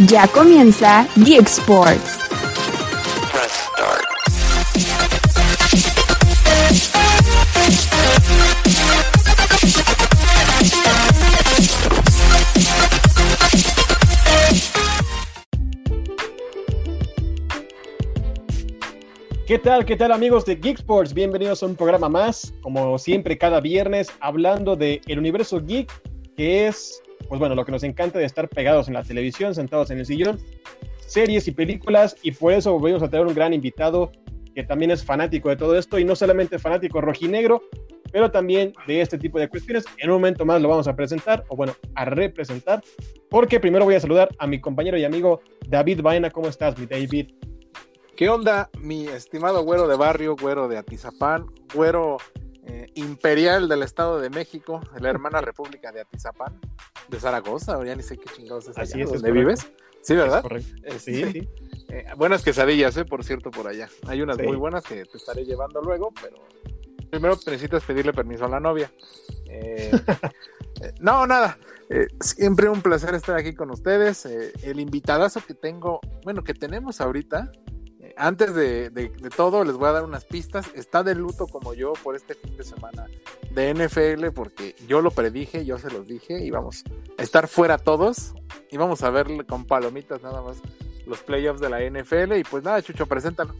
Ya comienza Geek Sports. ¿Qué tal, qué tal amigos de Geek Sports? Bienvenidos a un programa más, como siempre cada viernes, hablando del el universo geek, que es, pues bueno, lo que nos encanta de estar pegados en la televisión, sentados en el sillón, series y películas, y por eso volvemos a tener un gran invitado que también es fanático de todo esto, y no solamente fanático rojinegro, pero también de este tipo de cuestiones. En un momento más lo vamos a presentar, o bueno, a representar, porque primero voy a saludar a mi compañero y amigo David Vaina. ¿Cómo estás, mi David? ¿Qué onda, mi estimado güero de barrio, güero de Atizapán, güero eh, imperial del Estado de México, de la hermana República de Atizapán, de Zaragoza, ya ni sé qué chingados es allá, Así es, ¿dónde es vives? Sí, ¿verdad? Es correcto. Este, Sí, sí. eh, buenas quesadillas, eh, por cierto, por allá. Hay unas Sí. muy buenas que te estaré llevando luego, pero primero necesitas pedirle permiso a la novia. Eh, eh, no, nada. Eh, siempre un placer estar aquí con ustedes. Eh, el invitadazo que tengo, bueno, que tenemos ahorita, eh, antes de, todo, les voy a dar unas pistas. Está de luto como yo por este fin de semana de NFL, porque yo lo predije, yo se los dije, íbamos a estar fuera todos, íbamos a ver con palomitas nada más los playoffs de la NFL. Y pues nada, Chucho, preséntalo.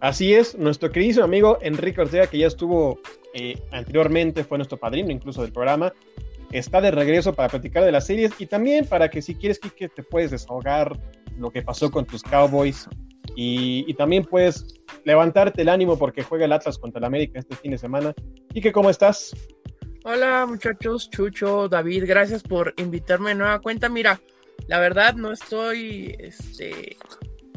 Así es, nuestro queridísimo amigo Enrique Ortega, que ya estuvo eh, anteriormente, fue nuestro padrino incluso del programa, está de regreso para platicar de las series y también para que si quieres, Kike, te puedes desahogar lo que pasó con tus Cowboys y, y también puedes levantarte el ánimo porque juega el Atlas contra el América este fin de semana. Kike, ¿cómo estás? Hola muchachos, Chucho, David, gracias por invitarme de nueva cuenta. Mira, la verdad no estoy este,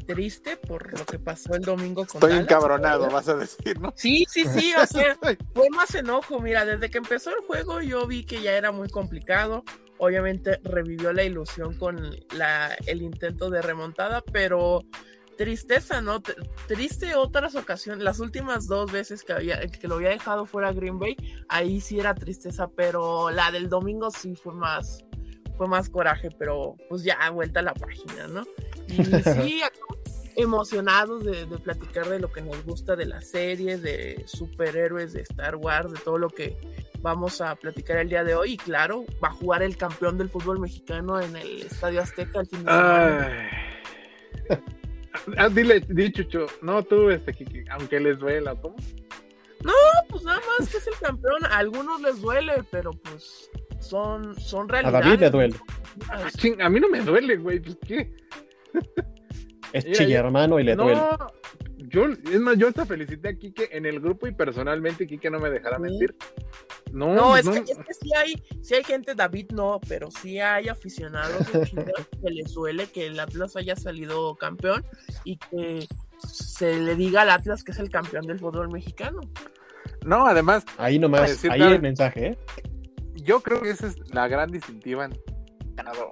triste por lo que pasó el domingo con Estoy Dallas. encabronado, vas a decir, ¿no? Sí, sí, sí, o sea, fue más enojo. Mira, desde que empezó el juego yo vi que ya era muy complicado. Obviamente revivió la ilusión con la, el intento de remontada, pero tristeza, ¿no? T- Triste otras ocasiones, las últimas dos veces que, había, que lo había dejado fuera Green Bay, ahí sí era tristeza, pero la del domingo sí fue más, fue más coraje, pero pues ya vuelta a la página, ¿no? Y sí, emocionados de, de platicar de lo que nos gusta de las series, de superhéroes, de Star Wars, de todo lo que vamos a platicar el día de hoy. Y claro, va a jugar el campeón del fútbol mexicano en el Estadio Azteca el fin de semana. Ah, dile, di Chucho, no tú, este, Kiki, aunque les duela, ¿cómo? pues nada más que es el campeón. A algunos les duele, pero pues son, son A realidades. David le duele. Ah, ching, a mí no me duele, güey, pues qué. Es chilla, hermano, y le no, duele. Yo, es más, yo hasta felicité a Kike en el grupo y personalmente Kike no me dejará Sí. mentir. No, No, es, no, Que, es que sí hay, sí hay gente, David no, pero sí hay aficionados que les duele que el Atlas haya salido campeón y que se le diga al Atlas que es el campeón del fútbol mexicano. no, además, Ahí nomás, decir ahí el mensaje, ¿eh? yo creo que esa es la gran distintiva en ganado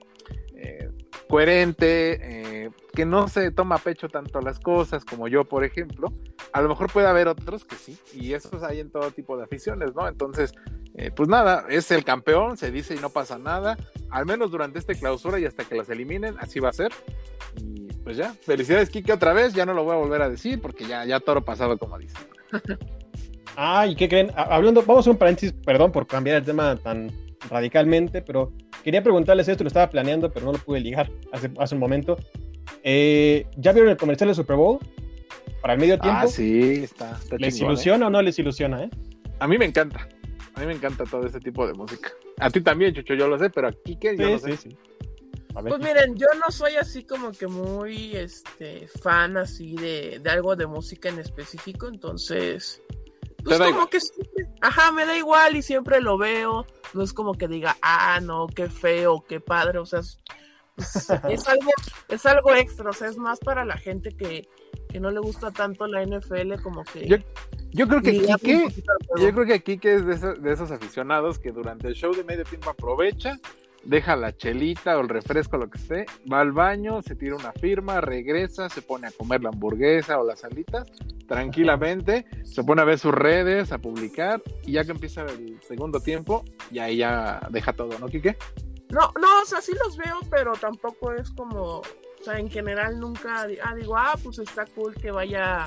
eh, coherente, eh, que no se toma a pecho tanto las cosas como yo, por ejemplo. A lo mejor puede haber otros que sí, y esos hay en todo tipo de aficiones, ¿no? Entonces, eh, pues nada, es el campeón, se dice y no pasa nada, al menos durante esta clausura y hasta que las eliminen, así va a ser. Y pues ya, felicidades Kike otra vez, ya no lo voy a volver a decir porque ya, ya toro pasado como dice. Ah, ¿y qué creen? Ha- Hablando, vamos a un paréntesis, perdón por cambiar el tema tan radicalmente, pero quería preguntarles esto, lo estaba planeando, pero no lo pude ligar hace, hace un momento. Eh, ¿Ya vieron el comercial de Super Bowl? Para el medio tiempo. Ah, sí, está. está ¿Les chingón, ¿eh? ilusiona o no les ilusiona, eh? A mí me encanta. A mí me encanta todo este tipo de música. A ti también, Chucho, yo lo sé, pero a Kike yo Sí, no sé. sí, sí. A ver, Pues miren, yo no soy así como que muy este fan así de, de algo de música en específico, entonces pues como que siempre, ajá, me da igual y siempre lo veo, no es como que diga, ah, no, qué feo, qué padre, o sea, es, es- es algo, es algo extra, o sea, es más para la gente que, que no le gusta tanto la NFL, como que Yo- Yo creo que Kike, yo creo que Kike es de esos, de esos aficionados que durante el show de medio tiempo aprovecha, deja la chelita o el refresco, lo que esté, va al baño, se tira una firma, regresa, se pone a comer la hamburguesa o las alitas, tranquilamente, se pone a ver sus redes, a publicar, y ya que empieza el segundo tiempo, y ahí ya deja todo, ¿no, Kike? No, no, o sea, sí los veo, pero tampoco es como, o sea, en general nunca ah, digo, ah, pues está cool que vaya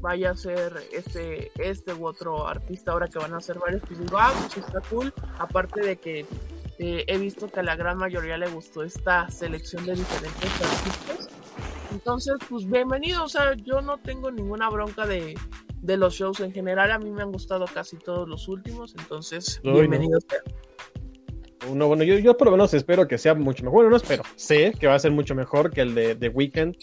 vaya a ser este este u otro artista ahora que van a ser varios, pues digo, ah, pues está cool, aparte de que eh, he visto que a la gran mayoría le gustó esta selección de diferentes artistas. Entonces, pues bienvenido, o sea, yo no tengo ninguna bronca de, de los shows en general, a mí me han gustado casi todos los últimos, entonces, bienvenido no. bueno, yo, yo por lo menos espero que sea mucho mejor. Bueno, no espero. Sé que va a ser mucho mejor que el de The Weeknd.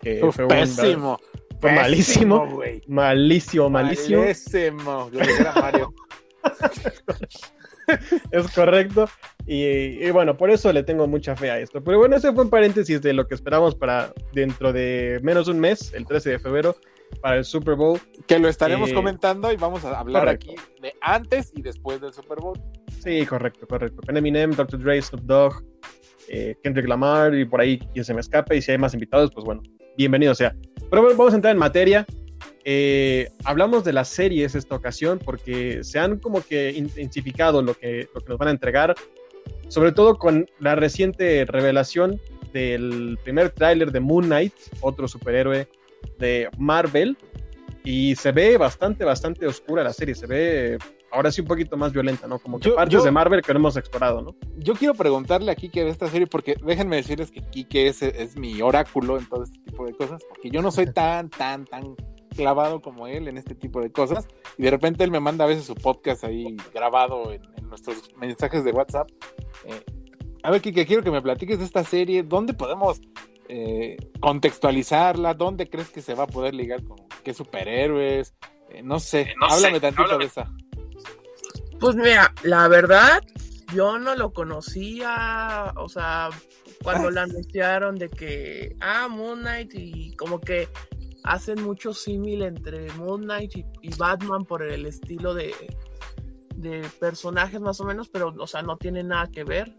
Que fue pésimo. fue malísimo. Malísimo, malísimo. Malísimo. Mario. es correcto. Y, bueno, por eso le tengo mucha fe a esto. Pero bueno, ese fue un paréntesis de lo que esperamos para dentro de menos de un mes, el 13 de febrero, para el Super Bowl. Que lo estaremos eh, comentando y vamos a hablar aquí de antes y después del Super Bowl. Sí, correcto, correcto. Con Eminem, Dr. Dre, Snoop Dogg, eh, Kendrick Lamar y por ahí quien se me escape. Y si hay más invitados, pues bueno, bienvenido sea. Pero bueno, vamos a entrar en materia. Eh, hablamos de las series esta ocasión porque se han como que intensificado lo que, lo que nos van a entregar, sobre todo con la reciente revelación del primer tráiler de Moon Knight, otro superhéroe de Marvel, y se ve bastante, bastante oscura la serie, se ve ahora sí un poquito más violenta, ¿no? Como que partes de Marvel que no hemos explorado, ¿no? Yo quiero preguntarle a Kike de esta serie, porque déjenme decirles que Kike es, es mi oráculo en todo este tipo de cosas, porque yo no soy tan, tan, tan clavado como él en este tipo de cosas. Y de repente él me manda a veces su podcast ahí grabado en, nuestros mensajes de WhatsApp. Eh, a ver, Kike, quiero que me platiques de esta serie. ¿Dónde podemos eh, contextualizarla? ¿Dónde crees que se va a poder ligar con qué superhéroes? Eh, no sé, háblame tantito de esa. Pues mira, la verdad, yo no lo conocía, o sea, cuando la anunciaron de que, ah, Moon Knight y como que hacen mucho símil entre Moon Knight y, Batman por el estilo de, de personajes más o menos, pero o sea, no tienen nada que ver.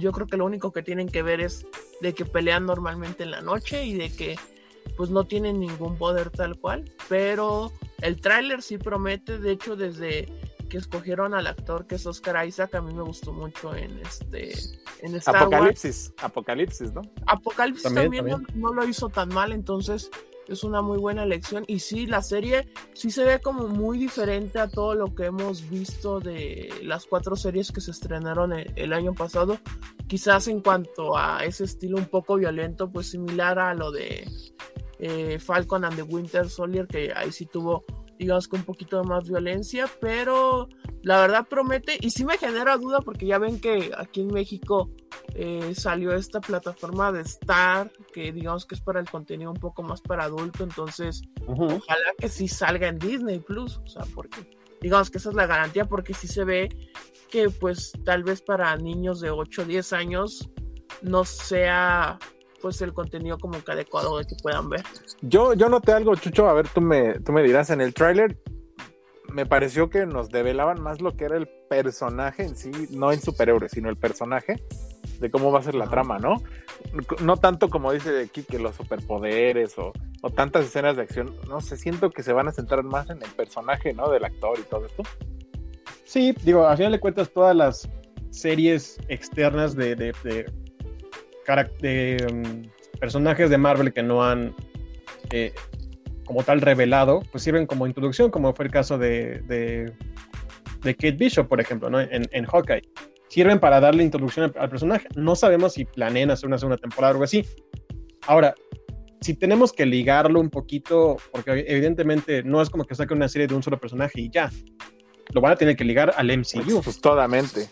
Yo creo que lo único que tienen que ver es de que pelean normalmente en la noche y de que pues no tienen ningún poder tal cual, pero el tráiler sí promete, de hecho desde que escogieron al actor que es Oscar Isaac, a mí me gustó mucho en este en Star Apocalipsis, Apocalipsis, ¿no? Apocalipsis también, no, lo hizo tan mal, entonces es una muy buena elección. Y sí, la serie sí se ve como muy diferente a todo lo que hemos visto de las cuatro series que se estrenaron el, año pasado. Quizás en cuanto a ese estilo un poco violento, pues similar a lo de eh, Falcon and the Winter Soldier, que ahí sí tuvo digamos que un poquito de más violencia, pero la verdad promete y sí me genera duda porque ya ven que aquí en México eh, salió esta plataforma de Star, que digamos que es para el contenido un poco más para adulto, entonces ojalá que sí salga en Disney Plus, o sea, porque digamos que esa es la garantía porque sí se ve que pues tal vez para niños de 8 o 10 años no sea pues el contenido como que adecuado de que puedan ver. Yo, yo noté algo, Chucho, a ver, tú me, tú me dirás, en el tráiler me pareció que nos develaban más lo que era el personaje en sí, no el superhéroe, sino el personaje, de cómo va a ser la trama, ¿no? No tanto como dice aquí que los superpoderes o, o, tantas escenas de acción, no sé, siento que se van a centrar más en el personaje, ¿no? Del actor y todo esto. Sí, digo, al final de cuentas todas las series externas de, de, de, mm, personajes de Marvel que no han eh, como tal revelado, pues sirven como introducción, como fue el caso de, de, Kate Bishop, por ejemplo, ¿no? en, en Hawkeye. Sirven para darle introducción al, personaje. No sabemos si planean hacer una segunda temporada o algo así. Ahora, si tenemos que ligarlo un poquito, porque evidentemente no es como que saque una serie de un solo personaje y ya. Lo van a tener que ligar al MCU. Pues, pues totalmente.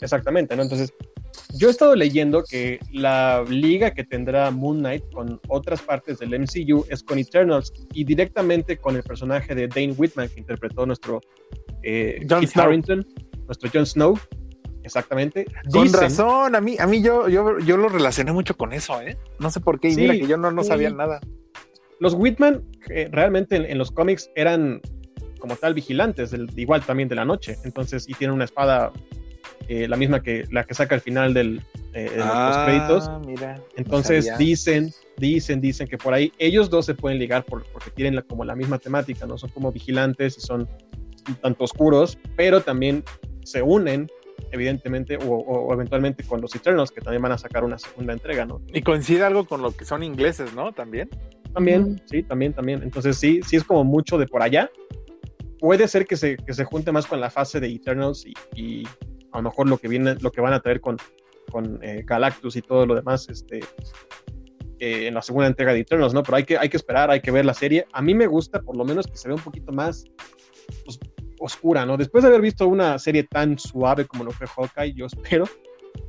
Exactamente, ¿no? Entonces, yo he estado leyendo que la liga que tendrá Moon Knight con otras partes del MCU es con Eternals y directamente con el personaje de Dane Whitman que interpretó nuestro eh, John Harrington, nuestro Jon Snow. Exactamente. Con razón, a mí, a mí yo, yo, yo lo relacioné mucho con eso, ¿eh? No sé por qué, y mira que yo no, no sabía nada. Los Whitman eh, realmente en, los cómics eran como tal vigilantes, igual también de la noche, entonces, y tienen una espada eh, la misma que la que saca al final del, eh, de los ah, créditos. Entonces dicen, dicen, dicen que por ahí ellos dos se pueden ligar por, porque tienen como la misma temática, ¿no? Son como vigilantes y son un tanto oscuros, pero también se unen evidentemente, o, o, eventualmente con los Eternals, que también van a sacar una segunda entrega, ¿no? Y coincide algo con lo que son ingleses, ¿no? También. También, sí, también, también. Entonces sí, sí es como mucho de por allá. Puede ser que se, que se junte más con la fase de Eternals y, y a lo mejor lo que viene, lo que van a traer con, con eh, Galactus y todo lo demás, este, eh, en la segunda entrega de Eternals, ¿no? Pero hay que, hay que esperar, hay que ver la serie. A mí me gusta, por lo menos, que se vea un poquito más pues, oscura, ¿no? Después de haber visto una serie tan suave como lo fue Hawkeye, yo espero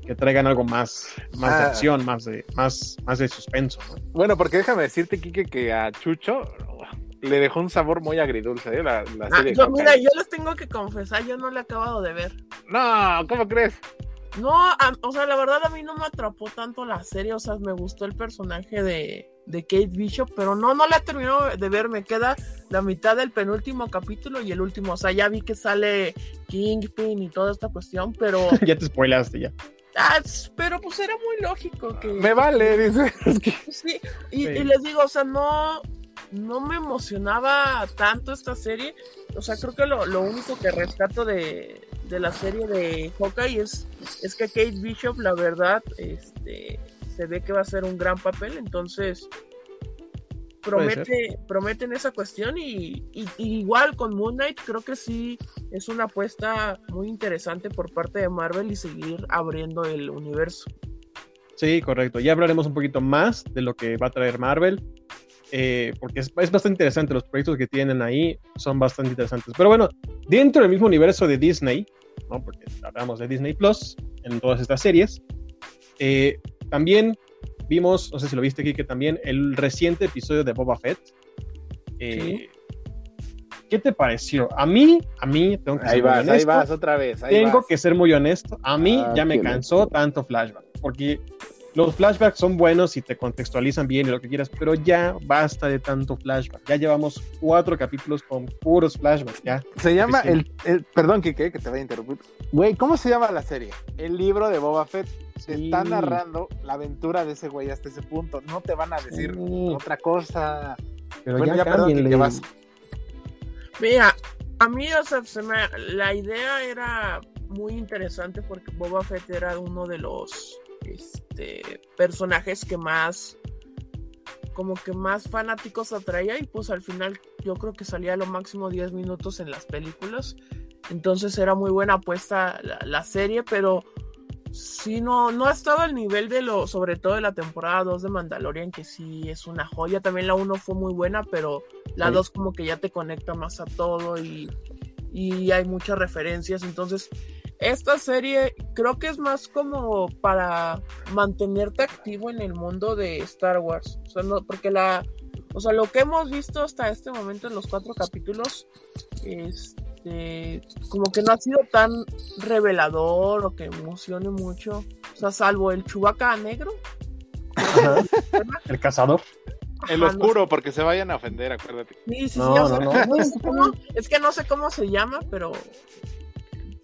que traigan algo más, más de Ah. acción, más de, más, más de suspenso, ¿no? Bueno, porque déjame decirte, Kike, que a Chucho le dejó un sabor muy agridulce, ¿eh? La, la Ah, serie. yo, mira, yo les tengo que confesar, yo no la he acabado de ver. No, ¿cómo crees? No, a- o sea, la verdad a mí no me atrapó tanto la serie, o sea, me gustó el personaje de, de Kate Bishop, pero no, no la he terminado de ver, me queda la mitad del penúltimo capítulo y el último, o sea, ya vi que sale Kingpin y toda esta cuestión, pero, ya te spoilaste ya. ah, pero pues era muy lógico que... Me vale, dice. Es que- Sí, y, Sí. y les digo, o sea, no, no me emocionaba tanto esta serie. O sea, creo que lo, lo único que rescato de, de la serie de Hawkeye es, es que Kate Bishop, la verdad, este, se ve que va a ser un gran papel. Entonces, promete, prometen esa cuestión. Y, y- y igual con Moon Knight, creo que sí es una apuesta muy interesante por parte de Marvel y seguir abriendo el universo. Sí, correcto. Ya hablaremos un poquito más de lo que va a traer Marvel, eh, porque es, es bastante interesante. Los proyectos que tienen ahí son bastante interesantes. Pero bueno, dentro del mismo universo de Disney, ¿no? porque hablamos de Disney Plus en todas estas series, eh, también vimos, no sé si lo viste aquí, que también el reciente episodio de Boba Fett. Eh, ¿Qué te pareció? A mí, a mí, tengo que Ahí ser muy vas, ahí honesto, vas otra vez. ahí tengo vas. que ser muy honesto. A mí Ah, ya me cansó loco. tanto flashback. Porque los flashbacks son buenos y te contextualizan bien y lo que quieras, pero ya basta de tanto flashback. Ya llevamos cuatro capítulos con puros flashbacks. Ya. Se llama el, el- Perdón, Kike, que te voy a interrumpir. Güey, ¿cómo se llama la serie? El libro de Boba Fett. Te Sí. está narrando la aventura de ese güey hasta ese punto. No te van a decir Sí, otra cosa. pero bueno, ya, ya, perdón. Kike, vas. Mira, a mí, o sea, se me- la idea era muy interesante porque Boba Fett era uno de los este, personajes que más, como que más fanáticos atraía y pues al final yo creo que salía a lo máximo 10 minutos en las películas. Entonces era muy buena apuesta la, la serie, pero sí no, no ha estado al nivel de lo, sobre todo de la temporada 2 de Mandalorian, que sí es una joya. También la 1 fue muy buena, pero la Sí. 2 como que ya te conecta más a todo y, y hay muchas referencias. Entonces, esta serie creo que es más como para mantenerte activo en el mundo de Star Wars. O sea, no, porque la, o sea, lo que hemos visto hasta este momento en los cuatro capítulos, este, como que no ha sido tan revelador o que emocione mucho. O sea, salvo el Chubaca negro. El cazador. El Ajá, no oscuro, porque se vayan a ofender, acuérdate. Sí, sí, No, sí, o no, sea, no. sé es que no sé cómo se llama, pero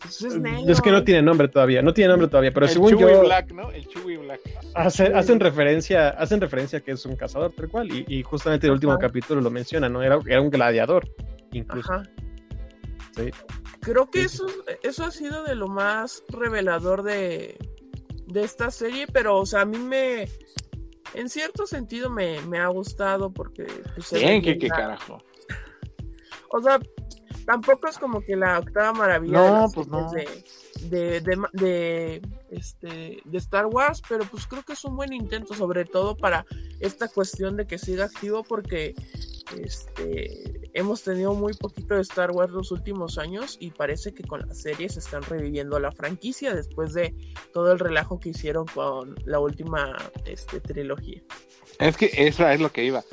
pues es negro. Es que no tiene nombre todavía, no tiene nombre todavía, pero el según Chewie yo Black, ¿no? El Chewie Black. hace- hacen referencia, hacen referencia a que es un cazador tal cual y, y justamente el último Ajá. capítulo lo menciona, ¿no? Era, era un gladiador, incluso. Ajá. Sí. Creo que Sí, eso, eso ha sido de lo más revelador de, de esta serie, pero o sea, a mí me, en cierto sentido me, me ha gustado porque pues, Bien, que qué carajo. O sea, tampoco es como que la octava maravilla No, de, pues no. de, de, de, ma- de, este, de Star Wars, pero pues creo que es un buen intento, sobre todo para esta cuestión de que siga activo, porque este, hemos tenido muy poquito de Star Wars los últimos años y parece que con las series están reviviendo la franquicia después de todo el relajo que hicieron con la última este, trilogía. Es que eso es lo que iba.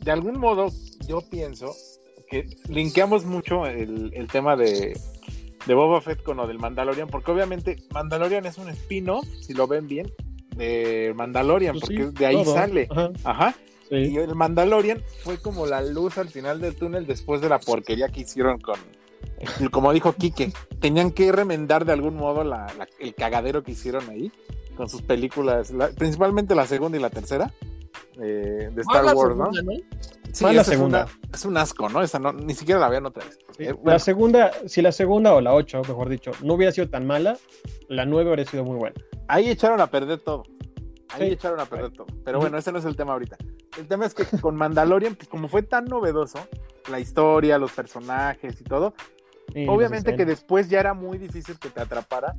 De algún modo, yo pienso que linkeamos mucho el, el tema de, de Boba Fett con lo del Mandalorian, porque obviamente Mandalorian es un spin-off, si lo ven bien, de Mandalorian, Pues sí, porque de ahí todo. sale. Ajá, Ajá. sí. Y el Mandalorian fue como la luz al final del túnel después de la porquería que hicieron con. Como dijo Quique, tenían que remendar de algún modo la- la- el cagadero que hicieron ahí con sus películas, la- principalmente la segunda y la tercera eh, de Star la Wars, ¿no? Sí, la es segunda. una- Es, un asco, ¿no? Esa no, ni siquiera la vean otra vez. Sí, Eh, La segunda, si la segunda o la 8, mejor dicho, no hubiera sido tan mala, la 9 habría sido muy buena. ahí echaron a perder todo. Ahí Sí. echaron a perder todo. Pero bueno, ese no es el tema ahorita. El tema es que con Mandalorian, pues como fue tan novedoso, la historia, los personajes y todo, Obviamente que después ya era muy difícil que te atrapara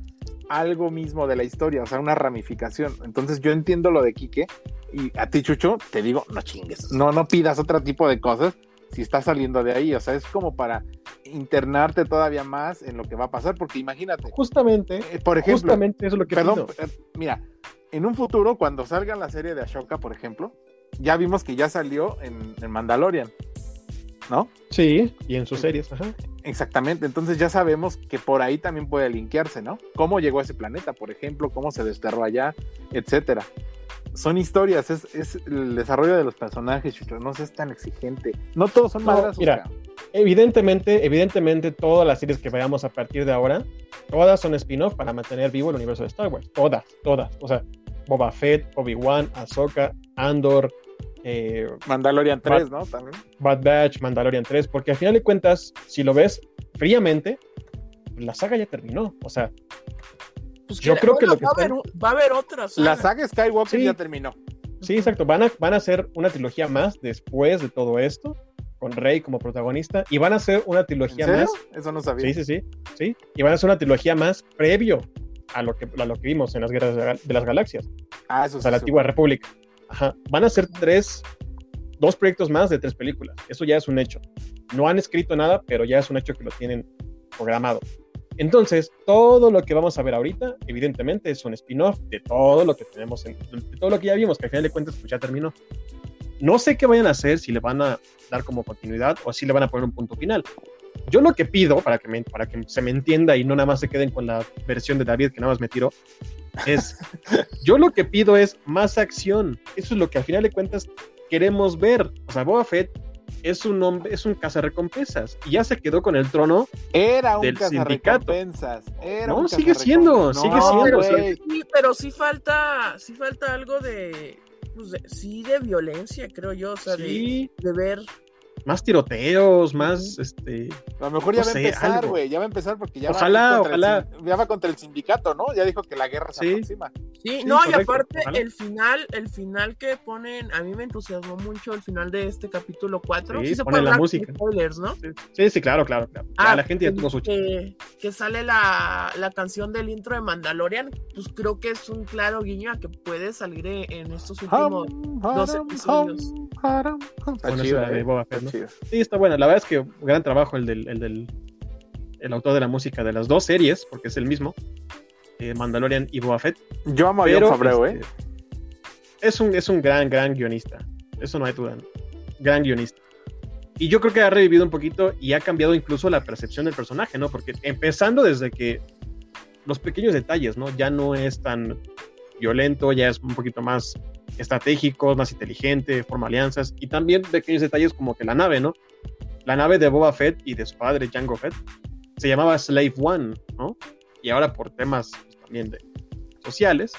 algo mismo de la historia, o sea, una ramificación. Entonces yo entiendo lo de Quique y a ti, Chucho, te digo, no chingues, no, no pidas otro tipo de cosas si estás saliendo de ahí, o sea, es como para internarte todavía más en lo que va a pasar, porque imagínate, Justamente, eh, por ejemplo, justamente eso es lo que perdón, pido. eh, mira, en un futuro, cuando salga la serie de Ashoka, por ejemplo, ya vimos que ya salió en, en Mandalorian, ¿no? Sí, y en sus series, ajá. Exactamente, entonces ya sabemos que por ahí también puede linkearse, ¿no? Cómo llegó a ese planeta, por ejemplo, cómo se desterró allá, etcétera. Son historias, es, es el desarrollo de los personajes, Chucho, no seas tan exigente. No todos son No, madrazos, mira. Evidentemente, evidentemente, todas las series que veamos a partir de ahora, todas son spin-off para mantener vivo el universo de Star Wars. Todas, todas. O sea, Boba Fett, Obi-Wan, Ahsoka, Andor, eh, Mandalorian 3, ¿no? También. Bad Batch, Mandalorian 3, porque al final de cuentas, si lo ves fríamente, la saga ya terminó. O sea, Pues Yo creo que lo que va, haber, va a haber otra saga. La saga Skywalker Sí. ya terminó. sí, exacto. Van a, van a hacer una trilogía más después de todo esto, con Rey como protagonista, y van a hacer una ¿En trilogía serio? más Eso no sabía. Sí, sí, sí, sí. Y van a hacer una trilogía más previo a lo que, a lo que vimos en las guerras de, las galaxias, Ah, eso o sí. sea, la sí. antigua república. Van a ser tres, dos proyectos más de tres películas. Eso ya es un hecho. No han escrito nada, pero ya es un hecho que lo tienen programado. Entonces, todo lo que vamos a ver ahorita, evidentemente, es un spin-off de todo lo que tenemos, en, de todo lo que ya vimos, que al final de cuentas, pues ya terminó. No sé qué vayan a hacer, si le van a dar como continuidad o si le van a poner un punto final. Yo lo que pido, para que, para que se me entienda y no nada más se queden con la versión de David que nada más me tiró, es, yo lo que pido es más acción. Eso es lo que al final de cuentas queremos ver. O sea, Boba Fett es un hombre, es un cazarrecompensas y ya se quedó con el trono. Era un del cazarrecompensas. Era No, un sigue siendo, sigue No, siendo. Sí, pero sí falta, sí falta algo de, pues de- sí de violencia, creo yo, o sea, de ver. Más tiroteos, más este. A lo mejor ya No va a empezar, güey. Ya va a empezar porque ya Ojalá, va, contra el ojalá. sin- ya va contra el sindicato, ¿no? Ya dijo que la guerra se Sí. aproxima. Sí, Sí, no, y aparte ojalá. el final, el final que ponen, a mí me entusiasmó mucho el final de este capítulo 4. Sí, Sí, se ponen la música. spoilers, ¿no? Sí, sí, claro, claro, claro. Ya Ah, la gente ya que- tuvo su que, que sale la, la canción del intro de Mandalorian, pues creo que es un claro guiño a que puede salir en estos últimos. Hum, dos haram, episodios. hum, hum. Está chido, de. Boba Fett, ¿no? Chido. Sí, está buena. La verdad es que gran trabajo el del, el del el autor de la música de las dos series, porque es el mismo, eh, Mandalorian y Boba Fett. Yo amo a Pero Favreau, ¿eh? este, es, un, es un gran, gran guionista. Eso no hay duda. ¿no? Gran guionista. Y yo creo que ha revivido un poquito y ha cambiado incluso la percepción del personaje, ¿no? Porque empezando desde que los pequeños detalles, ¿no? Ya no es tan violento, ya es un poquito más estratégico, más inteligente, forma alianzas y también pequeños detalles como que la nave, ¿no? La nave de Boba Fett y de su padre Jango Fett se llamaba Slave One, ¿no? Y ahora por temas pues, también de sociales,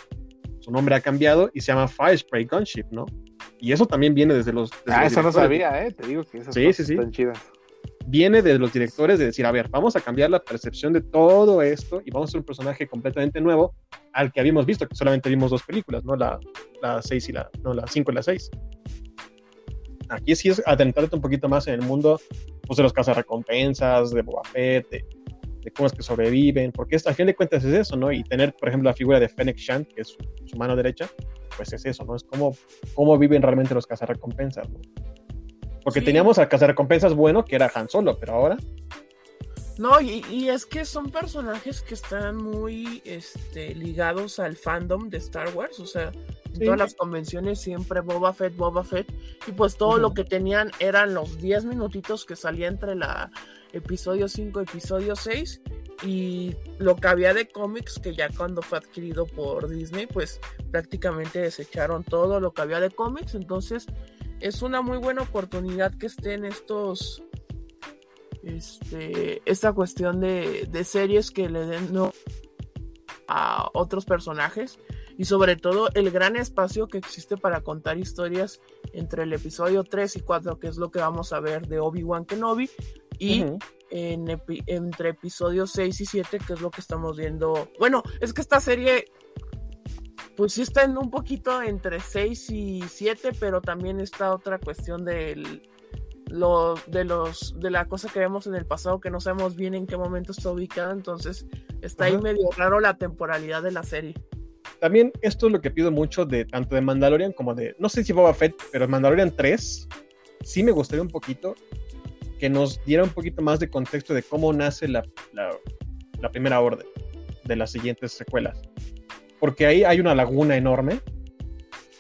su nombre ha cambiado y se llama Fire Spray Gunship, ¿no? Y eso también viene desde los... desde Ah, los eso no sabía, ¿eh? Te digo que esas Sí, cosas sí, sí. están chidas. Viene de los directores de decir, a ver, vamos a cambiar la percepción de todo esto y vamos a hacer un personaje completamente nuevo al que habíamos visto, que solamente vimos dos películas, ¿no? La, la 6 y la... No, la 5 y la 6. Aquí sí es adentrarte un poquito más en el mundo pues, de los cazarrecompensas, de Boba Fett, de, de cómo es que sobreviven, porque al fin de cuentas es eso, ¿no? Y tener, por ejemplo, la figura de Fennec Shand, que es su, su mano derecha, pues es eso, ¿no? Es cómo, cómo viven realmente los cazarrecompensas, ¿no? Porque Sí. teníamos al cazarrecompensas bueno, que era Han Solo, pero ahora No, y, y es que son personajes que están muy este, ligados al fandom de Star Wars, o sea, en Sí. todas las convenciones siempre Boba Fett, Boba Fett, y pues todo lo que tenían eran los 10 minutitos que salía entre la episodio 5 y episodio 6, y lo que había de cómics, que ya cuando fue adquirido por Disney, pues prácticamente desecharon todo lo que había de cómics, entonces es una muy buena oportunidad que estén estos este, esta cuestión de, de series que le den no a otros personajes. y sobre todo el gran espacio que existe para contar historias entre el episodio 3 y 4, que es lo que vamos a ver de Obi-Wan Kenobi, y en entre episodios 6 y 7, que es lo que estamos viendo. Bueno, es que esta serie pues sí está en un poquito entre 6 y 7, pero también está otra cuestión del lo, de los de la cosa que vemos en el pasado que no sabemos bien en qué momento está ubicada, entonces está ahí medio raro la temporalidad de la serie. También esto es lo que pido mucho de tanto de Mandalorian como de, no sé si Boba Fett, pero Mandalorian 3 sí me gustaría un poquito que nos diera un poquito más de contexto de cómo nace la, la primera orden de las siguientes secuelas porque ahí hay una laguna enorme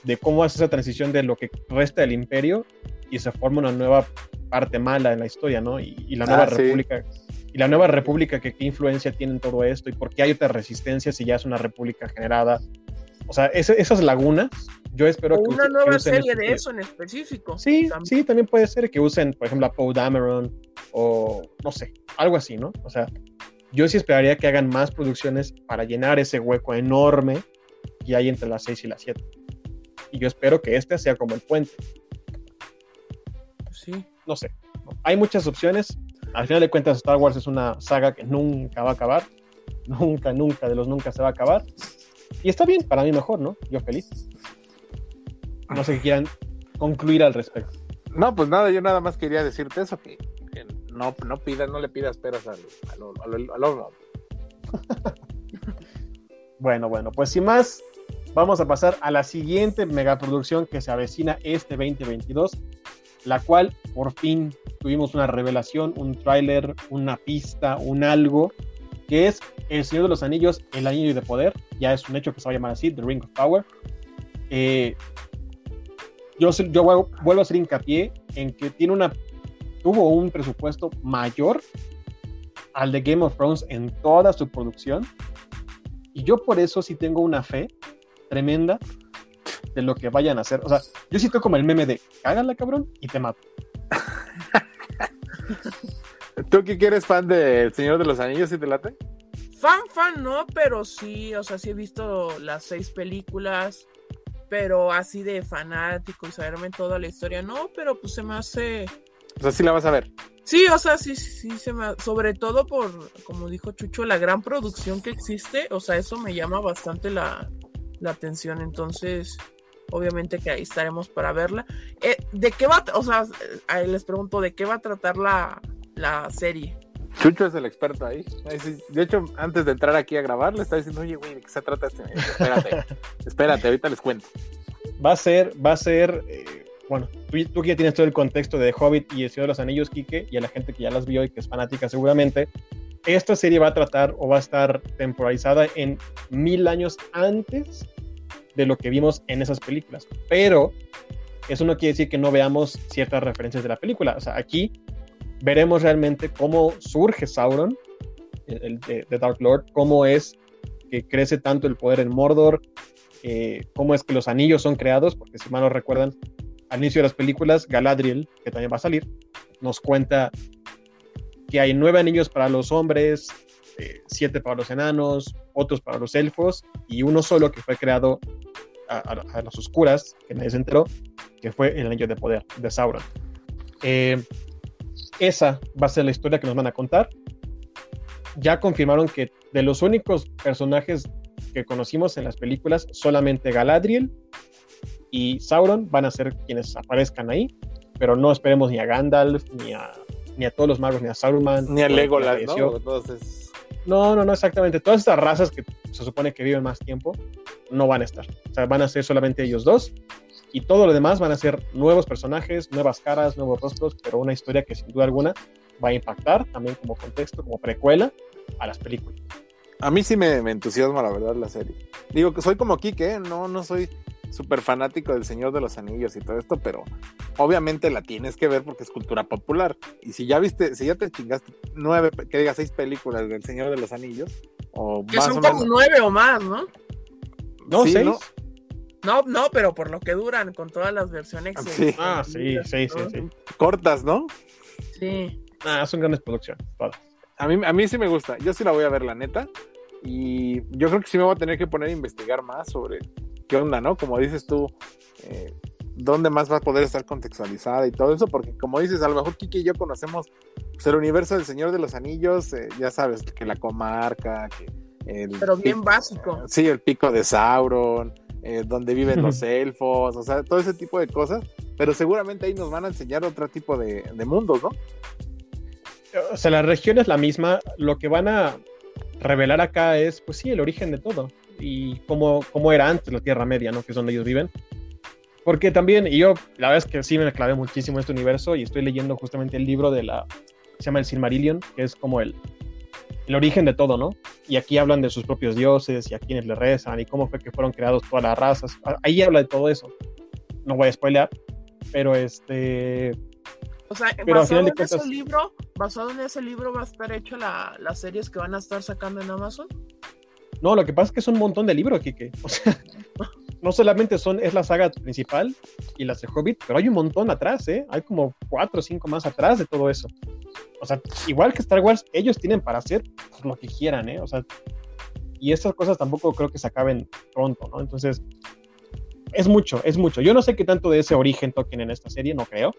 de cómo hace esa transición de lo que resta del imperio y se forma una nueva parte mala en la historia, ¿no? Y, la nueva ah, república. Y la nueva república, que qué influencia tiene en todo esto y por qué hay otra resistencia si ya es una república generada. O sea, esas lagunas, yo espero que. Una nueva serie de eso en específico. Sí, sí, también puede ser que usen, por ejemplo, a Poe Dameron o no sé, algo así, ¿no? O sea, yo sí esperaría que hagan más producciones para llenar ese hueco enorme que hay entre las 6 y las 7. Y yo espero que este sea como el puente. Sí. No sé. Hay muchas opciones. Al final de cuentas, Star Wars es una saga que nunca va a acabar. Nunca, nunca, de los nunca se va a acabar. Y está bien, para mí mejor, ¿no? Yo feliz. No sé qué quieran concluir al respecto. No, pues nada, yo nada más quería decirte eso, que no, no pidas, no le pidas peras al, al, bueno, bueno, pues sin más, vamos a pasar a la siguiente megaproducción que se avecina este 2022, la cual por fin tuvimos una revelación, un tráiler, una pista, un algo, que es El Señor de los Anillos, El Anillo de Poder, ya es un hecho que se va a llamar así, The Ring of Power. Eh, yo, yo vuelvo a hacer hincapié en que tiene una tuvo un presupuesto mayor al de Game of Thrones en toda su producción. Y yo por eso sí tengo una fe tremenda de lo que vayan a hacer. O sea, yo siento como el meme de cágala, cabrón, y te mato. ¿Tú que eres fan de El Señor de los Anillos y te late? Fan, fan, no, pero sí, o sea, sí he visto las seis películas, pero así de fanático y saberme toda la historia, no, pero pues se me hace o sea, sí la vas a ver. Sí, o sea, sí, sí, se me... Sobre todo por, como dijo Chucho, la gran producción que existe. O sea, eso me llama bastante la, atención. Entonces, obviamente que ahí estaremos para verla. Eh, ¿De qué va? O sea, ahí les pregunto, ¿de qué va a tratar la, la serie? Chucho es el experto ahí. De hecho, antes de entrar aquí a grabar, le estaba diciendo, oye, güey, ¿de qué se trata este? Espérate, espérate, ahorita les cuento. Va a ser, va a ser... Eh bueno, tú, ya tienes todo el contexto de Hobbit y El Señor de los Anillos, Quique, y a la gente que ya las vio y que es fanática seguramente, esta serie va a tratar o va a estar temporalizada en mil años antes de lo que vimos en esas películas. Pero eso no quiere decir que no veamos ciertas referencias de la película. O sea, aquí veremos realmente cómo surge Sauron, el, de, Dark Lord, cómo es que crece tanto el poder en Mordor, eh, cómo es que los anillos son creados, porque si mal no recuerdan, al inicio de las películas, Galadriel, que también va a salir, nos cuenta que hay nueve anillos para los hombres, eh, siete para los enanos, otros para los elfos y uno solo que fue creado a, las oscuras, que nadie se enteró, que fue el anillo de poder de Sauron. Eh, esa va a ser la historia que nos van a contar. Ya confirmaron que de los únicos personajes que conocimos en las películas, solamente Galadriel y Sauron van a ser quienes aparezcan ahí, pero no esperemos ni a Gandalf, ni a, ni a todos los magos, ni a Sauron, ni a Legolas, ¿no? No, no, no, exactamente. Todas estas razas que se supone que viven más tiempo no van a estar. O sea, van a ser solamente ellos dos. Y todo lo demás van a ser nuevos personajes, nuevas caras, nuevos rostros, pero una historia que sin duda alguna va a impactar también como contexto, como precuela a las películas. A mí sí me, me entusiasma la verdad la serie. Digo que soy como Kike, ¿eh? no, no soy súper fanático del Señor de los Anillos y todo esto, pero obviamente la tienes que ver porque es cultura popular. Y si ya viste, si ya te chingaste nueve, que diga seis películas del Señor de los Anillos, o que son como nueve o más, ¿no? No, seis. ¿no? ¿no? pero por lo que duran con todas las versiones. Sí. Ah, sí, sí, sí, sí. Cortas, ¿no? Sí. Ah, son grandes producciones, A mí, a mí sí me gusta. Yo sí la voy a ver, la neta. Y yo creo que sí me voy a tener que poner a investigar más sobre qué onda, ¿no? Como dices tú, eh, dónde más va a poder estar contextualizada y todo eso, porque como dices, a lo mejor Kiki y yo conocemos pues, el universo del Señor de los Anillos, eh, ya sabes, que la comarca, que el Pero bien pico- básico. Sí, el pico de Sauron, eh, donde viven los elfos, o sea, todo ese tipo de cosas, pero seguramente ahí nos van a enseñar otro tipo de, de mundos, ¿no? O sea, la región es la misma. Lo que van a revelar acá es, pues sí, el origen de todo. Y cómo, cómo era antes la Tierra Media, ¿no? Que es donde ellos viven. Porque también, y yo, la verdad es que sí me clavé muchísimo en este universo y estoy leyendo justamente el libro de la. Se llama el Silmarillion, que es como el, el origen de todo, ¿no? Y aquí hablan de sus propios dioses y a quienes le rezan y cómo fue que fueron creados todas las razas. Ahí habla de todo eso. No voy a spoilear, pero este. O sea, Pero basado en cuentas- ese libro, basado en ese libro va a estar hecho la, las series que van a estar sacando en Amazon. No, lo que pasa es que es un montón de libros, Kike. O sea, no solamente son, es la saga principal y las de Hobbit, pero hay un montón atrás, ¿eh? Hay como cuatro o cinco más atrás de todo eso. O sea, igual que Star Wars, ellos tienen para hacer lo que quieran, ¿eh? O sea, y estas cosas tampoco creo que se acaben pronto, ¿no? Entonces, es mucho, es mucho. Yo no sé qué tanto de ese origen toquen en esta serie, no creo.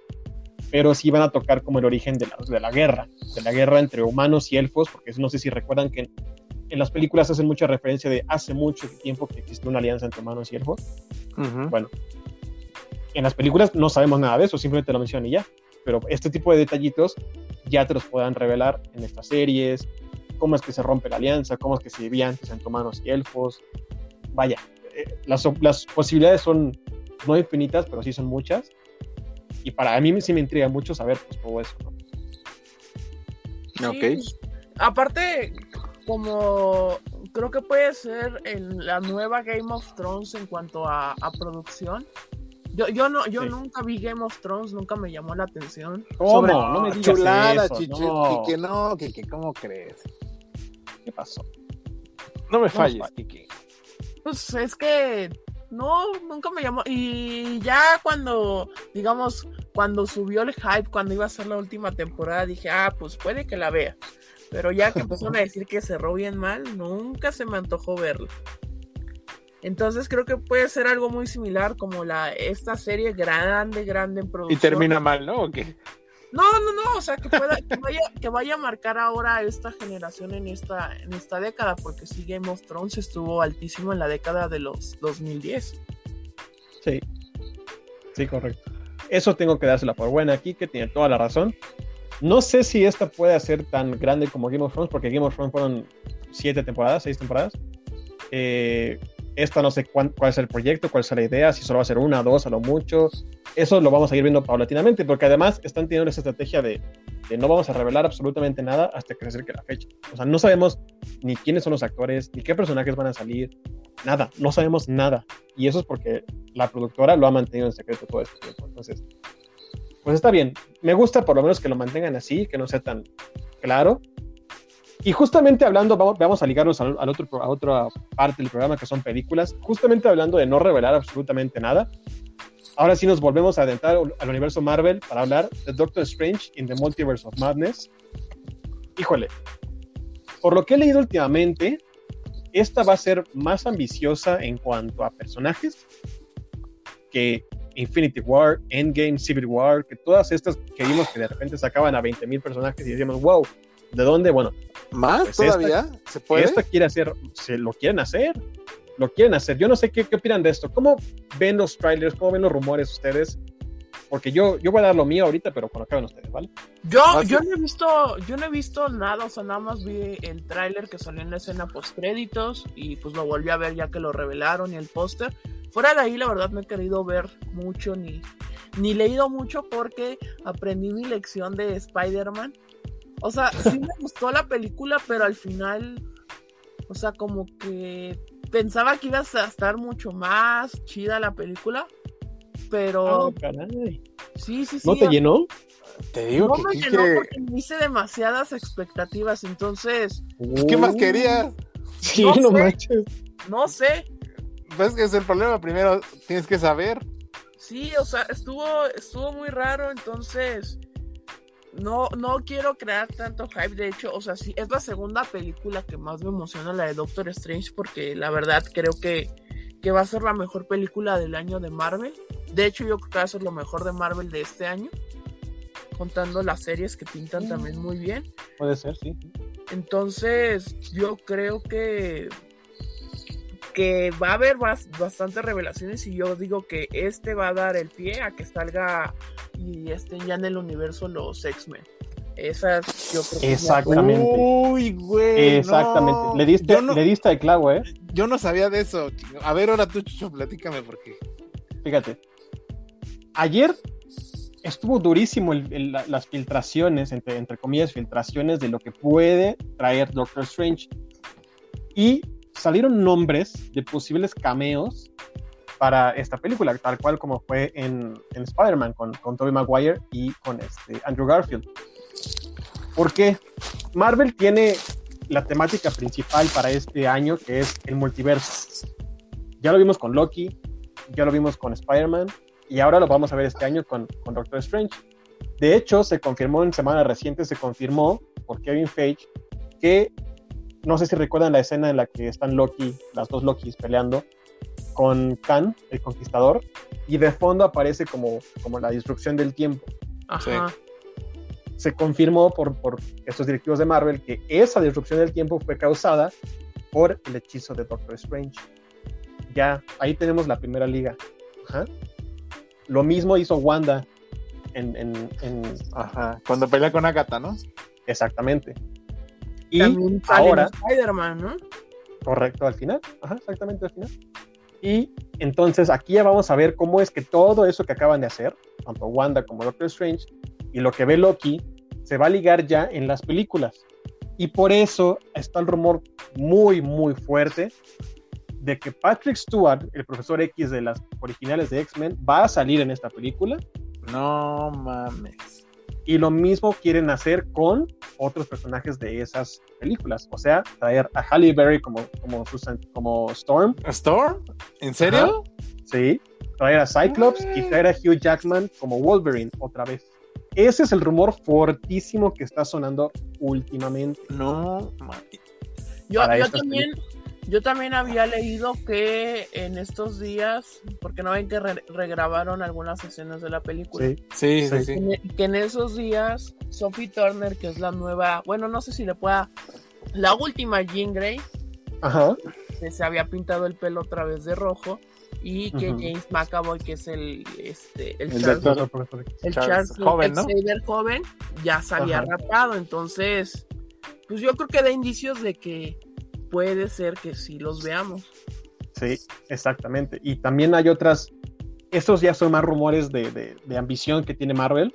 Pero sí van a tocar como el origen de la, de la guerra, de la guerra entre humanos y elfos, porque no sé si recuerdan que en, las películas hacen mucha referencia de hace mucho tiempo que existe una alianza entre humanos y elfos. Bueno, en las películas no sabemos nada de eso, simplemente lo mencionan y ya. Pero este tipo de detallitos ya te los puedan revelar en estas series, cómo es que se rompe la alianza, cómo es que se vivía antes entre humanos y elfos. Vaya, eh, las, las posibilidades son no infinitas, pero sí son muchas. Y para mí sí me intriga mucho saber pues, todo eso. ¿no? Ok. Sí. Aparte, como creo que puede ser el- la nueva Game of Thrones en cuanto a, a producción. Yo, yo no, yo Sí. nunca vi Game of Thrones, nunca me llamó la atención. ¿Cómo? Sobre- no me digas Chulada, eso, chiche, no. Kike, no, Kike, ¿cómo crees? ¿Qué pasó? No me falles, falles, Kike. Pues es que no, nunca me llamó. Y ya cuando, digamos, cuando subió el hype, cuando iba a ser la última temporada, dije, ah, pues puede que la vea. Pero ya que empezaron a decir que cerró bien mal, nunca se me antojó verlo. Entonces creo que puede ser algo muy similar como la esta serie grande, grande en Y producción. termina mal, ¿no? ¿O qué? No, no, no, o sea, que, pueda, que, vaya, que vaya a marcar ahora a esta generación en esta, en esta década, porque sí, Game of Thrones estuvo altísimo en la década de los 2010. Sí. Sí, correcto. Eso tengo que dársela por buena aquí, que tiene toda la razón. No sé si esta puede ser tan grande como Game of Thrones, porque Game of Thrones fueron siete temporadas, seis temporadas. Eh, esta no sé cuál es el proyecto, cuál es la idea, si solo va a ser una, dos, a lo mucho. Eso lo vamos a ir viendo paulatinamente, porque además están teniendo esa estrategia de, de no vamos a revelar absolutamente nada hasta que se acerque la fecha. O sea, no sabemos ni quiénes son los actores, ni qué personajes van a salir, nada, no sabemos nada. Y eso es porque la productora lo ha mantenido en secreto todo este tiempo. Entonces, pues está bien. Me gusta por lo menos que lo mantengan así, que no sea tan claro. Y justamente hablando, vamos, a ligarnos al, al otro, a otra parte del programa que son películas. Justamente hablando de no revelar absolutamente nada. Ahora sí nos volvemos a adentrar al universo Marvel para hablar de Doctor Strange in the Multiverse of Madness. Híjole, por lo que he leído últimamente, esta va a ser más ambiciosa en cuanto a personajes que Infinity War, Endgame, Civil War, que todas estas que vimos que de repente sacaban a 20.000 personajes y decíamos, wow, ¿de dónde? Bueno, ¿Más Pues todavía? ¿Se puede? esta quiere hacer, se lo quieren hacer, lo quieren hacer. Yo no sé qué, qué opinan de esto. ¿Cómo ven los trailers? ¿Cómo ven los rumores ustedes? Porque yo, yo voy a dar lo mío ahorita, pero cuando acaben ustedes, ¿vale? Yo, Ah, yo no he visto, yo no he visto nada, o sea, nada más vi el tráiler que salió en la escena post créditos y pues lo volví a ver ya que lo revelaron y el póster. Fuera de ahí, la verdad, no he querido ver mucho ni, ni leído mucho porque aprendí mi lección de Spider-Man. O sea, sí me gustó la película, pero al final, o sea, como que pensaba que iba a estar mucho más chida la película, pero Ah, caray. sí, sí, sí. ¿No te llenó? Te digo No que me llenó porque me hice demasiadas expectativas, entonces, ¿Qué más querías? Sí, No no, sé. manches. no sé. Pues que es el problema. Primero tienes que saber. Sí, o sea, estuvo, estuvo muy raro, entonces, no, no quiero crear tanto hype. De hecho, o sea, sí, es la segunda película que más me emociona, la de Doctor Strange, porque la verdad creo que, que va a ser la mejor película del año de Marvel. De hecho, yo creo que va a ser lo mejor de Marvel de este año. Contando las series que pintan también muy bien. Puede ser, sí. Entonces, yo creo que que va a haber bastantes revelaciones y yo digo que este va a dar el pie a que salga y estén ya en el universo los X-Men. Esas yo creo que Exactamente. Uy, güey. Exactamente. Le diste, le diste el clavo, ¿eh? Yo no sabía de eso. A ver, ahora tú, Chucho, platícame porque. Fíjate. Ayer estuvo durísimo las filtraciones, entre, entre comillas, filtraciones de lo que puede traer Doctor Strange. Y salieron nombres de posibles cameos para esta película, tal cual como fue en, en Spider-Man con, con Tobey Maguire y con este Andrew Garfield. Porque Marvel tiene la temática principal para este año, que es el multiverso. Ya lo vimos con Loki, ya lo vimos con Spider-Man, y ahora lo vamos a ver este año con, con Doctor Strange. De hecho, se confirmó en semanas recientes, se confirmó por Kevin Feige que no sé si recuerdan la escena en la que están Loki, las dos Lokis peleando con Khan, el conquistador, y de fondo aparece como, como la disrupción del tiempo. Ajá. Se confirmó por, por estos directivos de Marvel que esa disrupción del tiempo fue causada por el hechizo de Doctor Strange. Ya, ahí tenemos la primera liga. Ajá. Lo mismo hizo Wanda en, en, en... Ajá. Cuando pelea con Agatha, ¿no? Exactamente. Y También sale ahora, Spider-Man, ¿no? correcto, al final, ajá, exactamente al final. Y entonces aquí ya vamos a ver cómo es que todo eso que acaban de hacer, tanto Wanda como Doctor Strange, y lo que ve Loki, se va a ligar ya en las películas. Y por eso está el rumor muy, muy fuerte de que Patrick Stewart, el profesor X de las originales de X-Men, va a salir en esta película. No mames. Y lo mismo quieren hacer con otros personajes de esas películas. O sea, traer a Halle Berry como, como, Susan- como Storm. ¿Storm? ¿En serio? Sí. Traer a Cyclops y traer a Hugh Jackman como Wolverine otra vez. Ese es el rumor fortísimo que está sonando últimamente. No mames. Yo, también, yo también había leído que en estos días, porque no ven que re- regrabaron algunas escenas de la película, Sí. Sí, sí, Sí. sí. que en- que en esos días Sophie Turner, que es la nueva, bueno, no sé si le pueda, la última Jean Grey, Ajá. que se había pintado el pelo otra vez de rojo, y que. James McAvoy, que es el, este, el, El Charles- doctor. el Charles Charles joven, ¿no? Xavier joven, ya se había Ajá. rapado, entonces, pues yo creo que da indicios de que puede ser que sí los veamos. Sí, exactamente. Y también hay otras, estos ya son más rumores de, de- de ambición que tiene Marvel,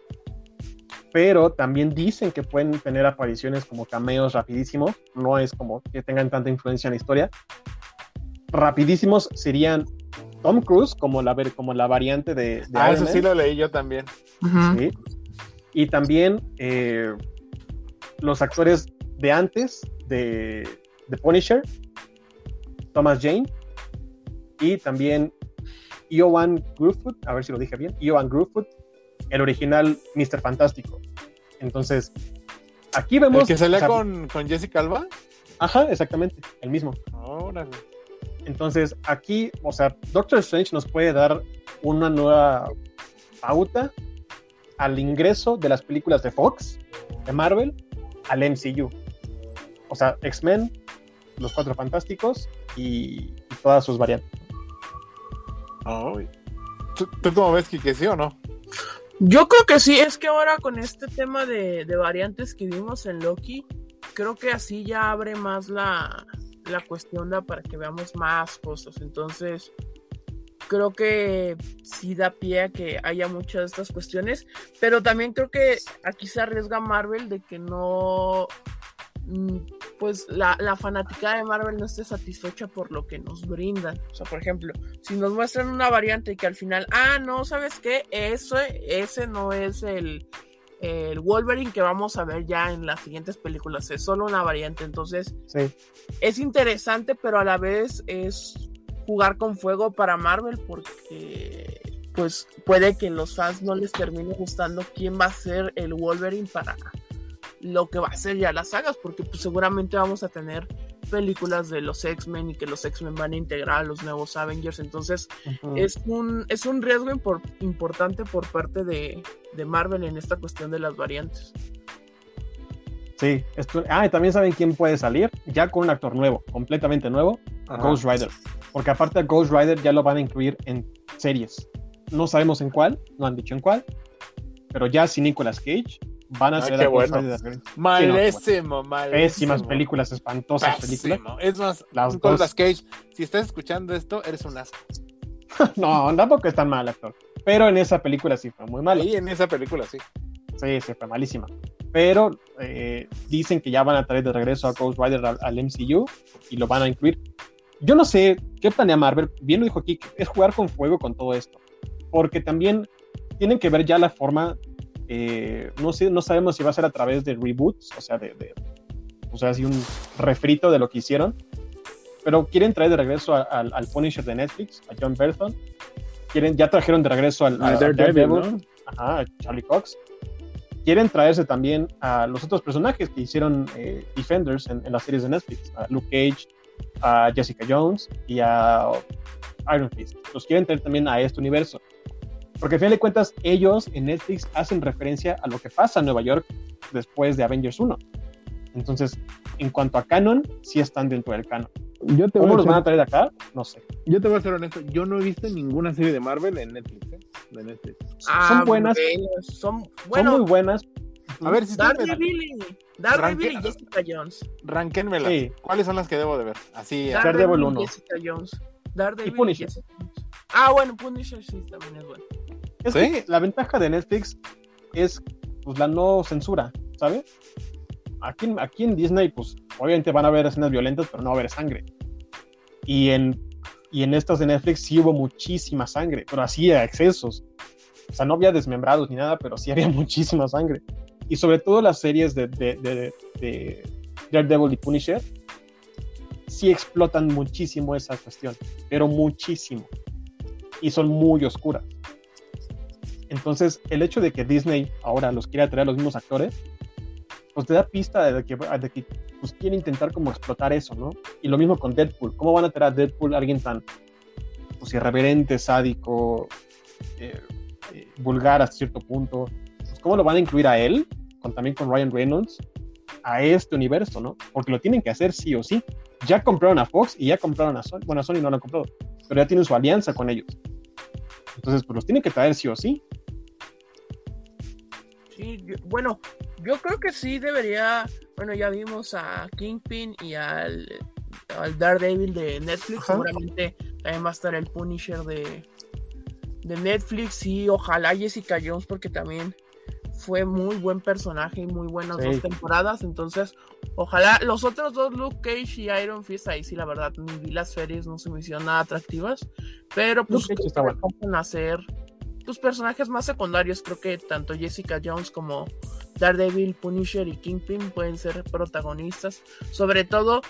pero también dicen que pueden tener apariciones como cameos rapidísimos, no es como que tengan tanta influencia en la historia. Rapidísimos serían Tom Cruise como la, ver- como la variante de, de Ah, Iron eso Man, sí lo leí yo también. sí. Y también eh, los actores de antes de, de Punisher, Thomas Jane, y también Ioan Gruffudd, a ver si lo dije bien, Ioan Gruffudd, el original Mr. Fantástico. Entonces, aquí ¿El vemos... que salía o sea, con, con Jessica Alba? Ajá, exactamente, el mismo. Órale. Entonces, aquí, o sea, Doctor Strange nos puede dar una nueva pauta al ingreso de las películas de Fox, de Marvel, al MCU. O sea, X-Men, Los Cuatro Fantásticos y, y todas sus variantes. Ay. ¿Tú, ¿Tú cómo ves, Kike, sí o no? Yo creo que sí, es que ahora con este tema de, de variantes que vimos en Loki, creo que así ya abre más la, la cuestión da para que veamos más cosas. Entonces, creo que sí da pie a que haya muchas de estas cuestiones, pero también creo que aquí se arriesga Marvel de que no, pues la, la fanática de Marvel no esté satisfecha por lo que nos brindan. O sea, por ejemplo, si nos muestran una variante y que al final, ah, no, ¿sabes qué? Eso, ese no es el, el Wolverine que vamos a ver ya en las siguientes películas, es solo una variante. Entonces, Sí, es interesante, pero a la vez es jugar con fuego para Marvel porque pues puede que los fans no les termine gustando quién va a ser el Wolverine para lo que va a ser ya las sagas, porque pues seguramente vamos a tener películas de los X-Men y que los X-Men van a integrar a los nuevos Avengers, entonces es un es un riesgo importante por parte de, de, Marvel en esta cuestión de las variantes. Sí, esto, ah, y también saben quién puede salir, ya con un actor nuevo, completamente nuevo, Ghost Rider, porque aparte de Ghost Rider ya lo van a incluir en series, no sabemos en cuál, no han dicho en cuál, pero ya sin Nicolas Cage van a Ah, ser bueno. Rider. Malísimo, malísimo. Pésimas películas, espantosas películas. Pésimo. Es más, Las Nicolas Cage, si estás escuchando esto, eres un asco. No, tampoco es tan mal actor. Pero en esa película sí fue muy malo. Ahí en esa película, sí. Sí, sí, fue malísima. Pero eh, dicen que ya van a traer de regreso a Ghost Rider al, al MCU y lo van a incluir. Yo no sé qué planea Marvel. Bien lo dijo aquí, es jugar con fuego con todo esto. Porque también tienen que ver ya la forma. Eh, no sé, no sabemos si va a ser a través de reboots, o sea, de, de- o sea, así un refrito de lo que hicieron. Pero quieren traer de regreso a- al, al Punisher de Netflix, a John Berthon. Quieren, ya trajeron de regreso al, A Daredevil, Daredevil. ¿no? Ajá, Charlie Cox. Quieren traerse también a los otros personajes que hicieron eh, Defenders en, en las series de Netflix, a Luke Cage, a Jessica Jones y a Iron Fist. Los quieren traer también a este universo. Porque al final de cuentas, ellos en Netflix hacen referencia a lo que pasa en Nueva York después de Avengers 1. Entonces, en cuanto a canon, sí están dentro del canon. Yo te, voy ¿Cómo a los van a ser, traer acá? No sé. yo te voy a ser honesto. Yo no he visto ninguna serie de Marvel en Netflix. ¿eh? De Netflix. Ah, son buenas, bueno, son, son bueno, muy buenas. A ver, si Daredevil y, Daredevil y Jessica Jones. ranquénmelas. Sí. ¿Cuáles son las que debo de ver? Así, Dar- Daredevil uno. y Jessica Jones. Daredevil Y Punisher. Jessica Jones. Ah, bueno, Punisher sí también es bueno. Es ¿Sí? que la ventaja de Netflix es pues, la no censura, ¿sabes? Aquí, en- aquí en Disney, pues obviamente van a haber escenas violentas, pero no va a haber sangre. Y en, y en estas de Netflix sí hubo muchísima sangre, pero así a excesos. O sea, no había desmembrados ni nada, pero sí había muchísima sangre. Y sobre todo las series de, de, de, de Daredevil y Punisher, sí explotan muchísimo esa cuestión, pero muchísimo. Y son muy oscuras. Entonces, el hecho de que Disney ahora los quiera traer a los mismos actores, pues te da pista de que, de que pues, quiere intentar como explotar eso, ¿no? Y lo mismo con Deadpool. ¿Cómo van a traer a Deadpool a alguien tan pues, irreverente, sádico, eh, eh, vulgar hasta cierto punto? Pues, ¿Cómo lo van a incluir a él, también con Ryan Reynolds, a este universo, ¿no? Porque lo tienen que hacer sí o sí. Ya compraron a Fox y ya compraron a Sony. Bueno, a Sony no lo han comprado, pero ya tienen su alianza con ellos. Entonces, pues los tienen que traer sí o sí. Sí, yo- bueno, yo creo que sí debería. Bueno, ya vimos a Kingpin y al, al Daredevil de Netflix. Ajá. Seguramente también va a estar el Punisher de, de Netflix. Y ojalá Jessica Jones, porque también fue muy buen personaje y muy buenas Sí. dos temporadas. Entonces, ojalá los otros dos, Luke Cage y Iron Fist, ahí sí, la verdad, ni vi las series, no se me hicieron nada atractivas. Pero pues Luke Cage está bueno. hacer tus personajes más secundarios. Creo que tanto Jessica Jones como Daredevil, Punisher y Kingpin pueden ser protagonistas. Sobre todo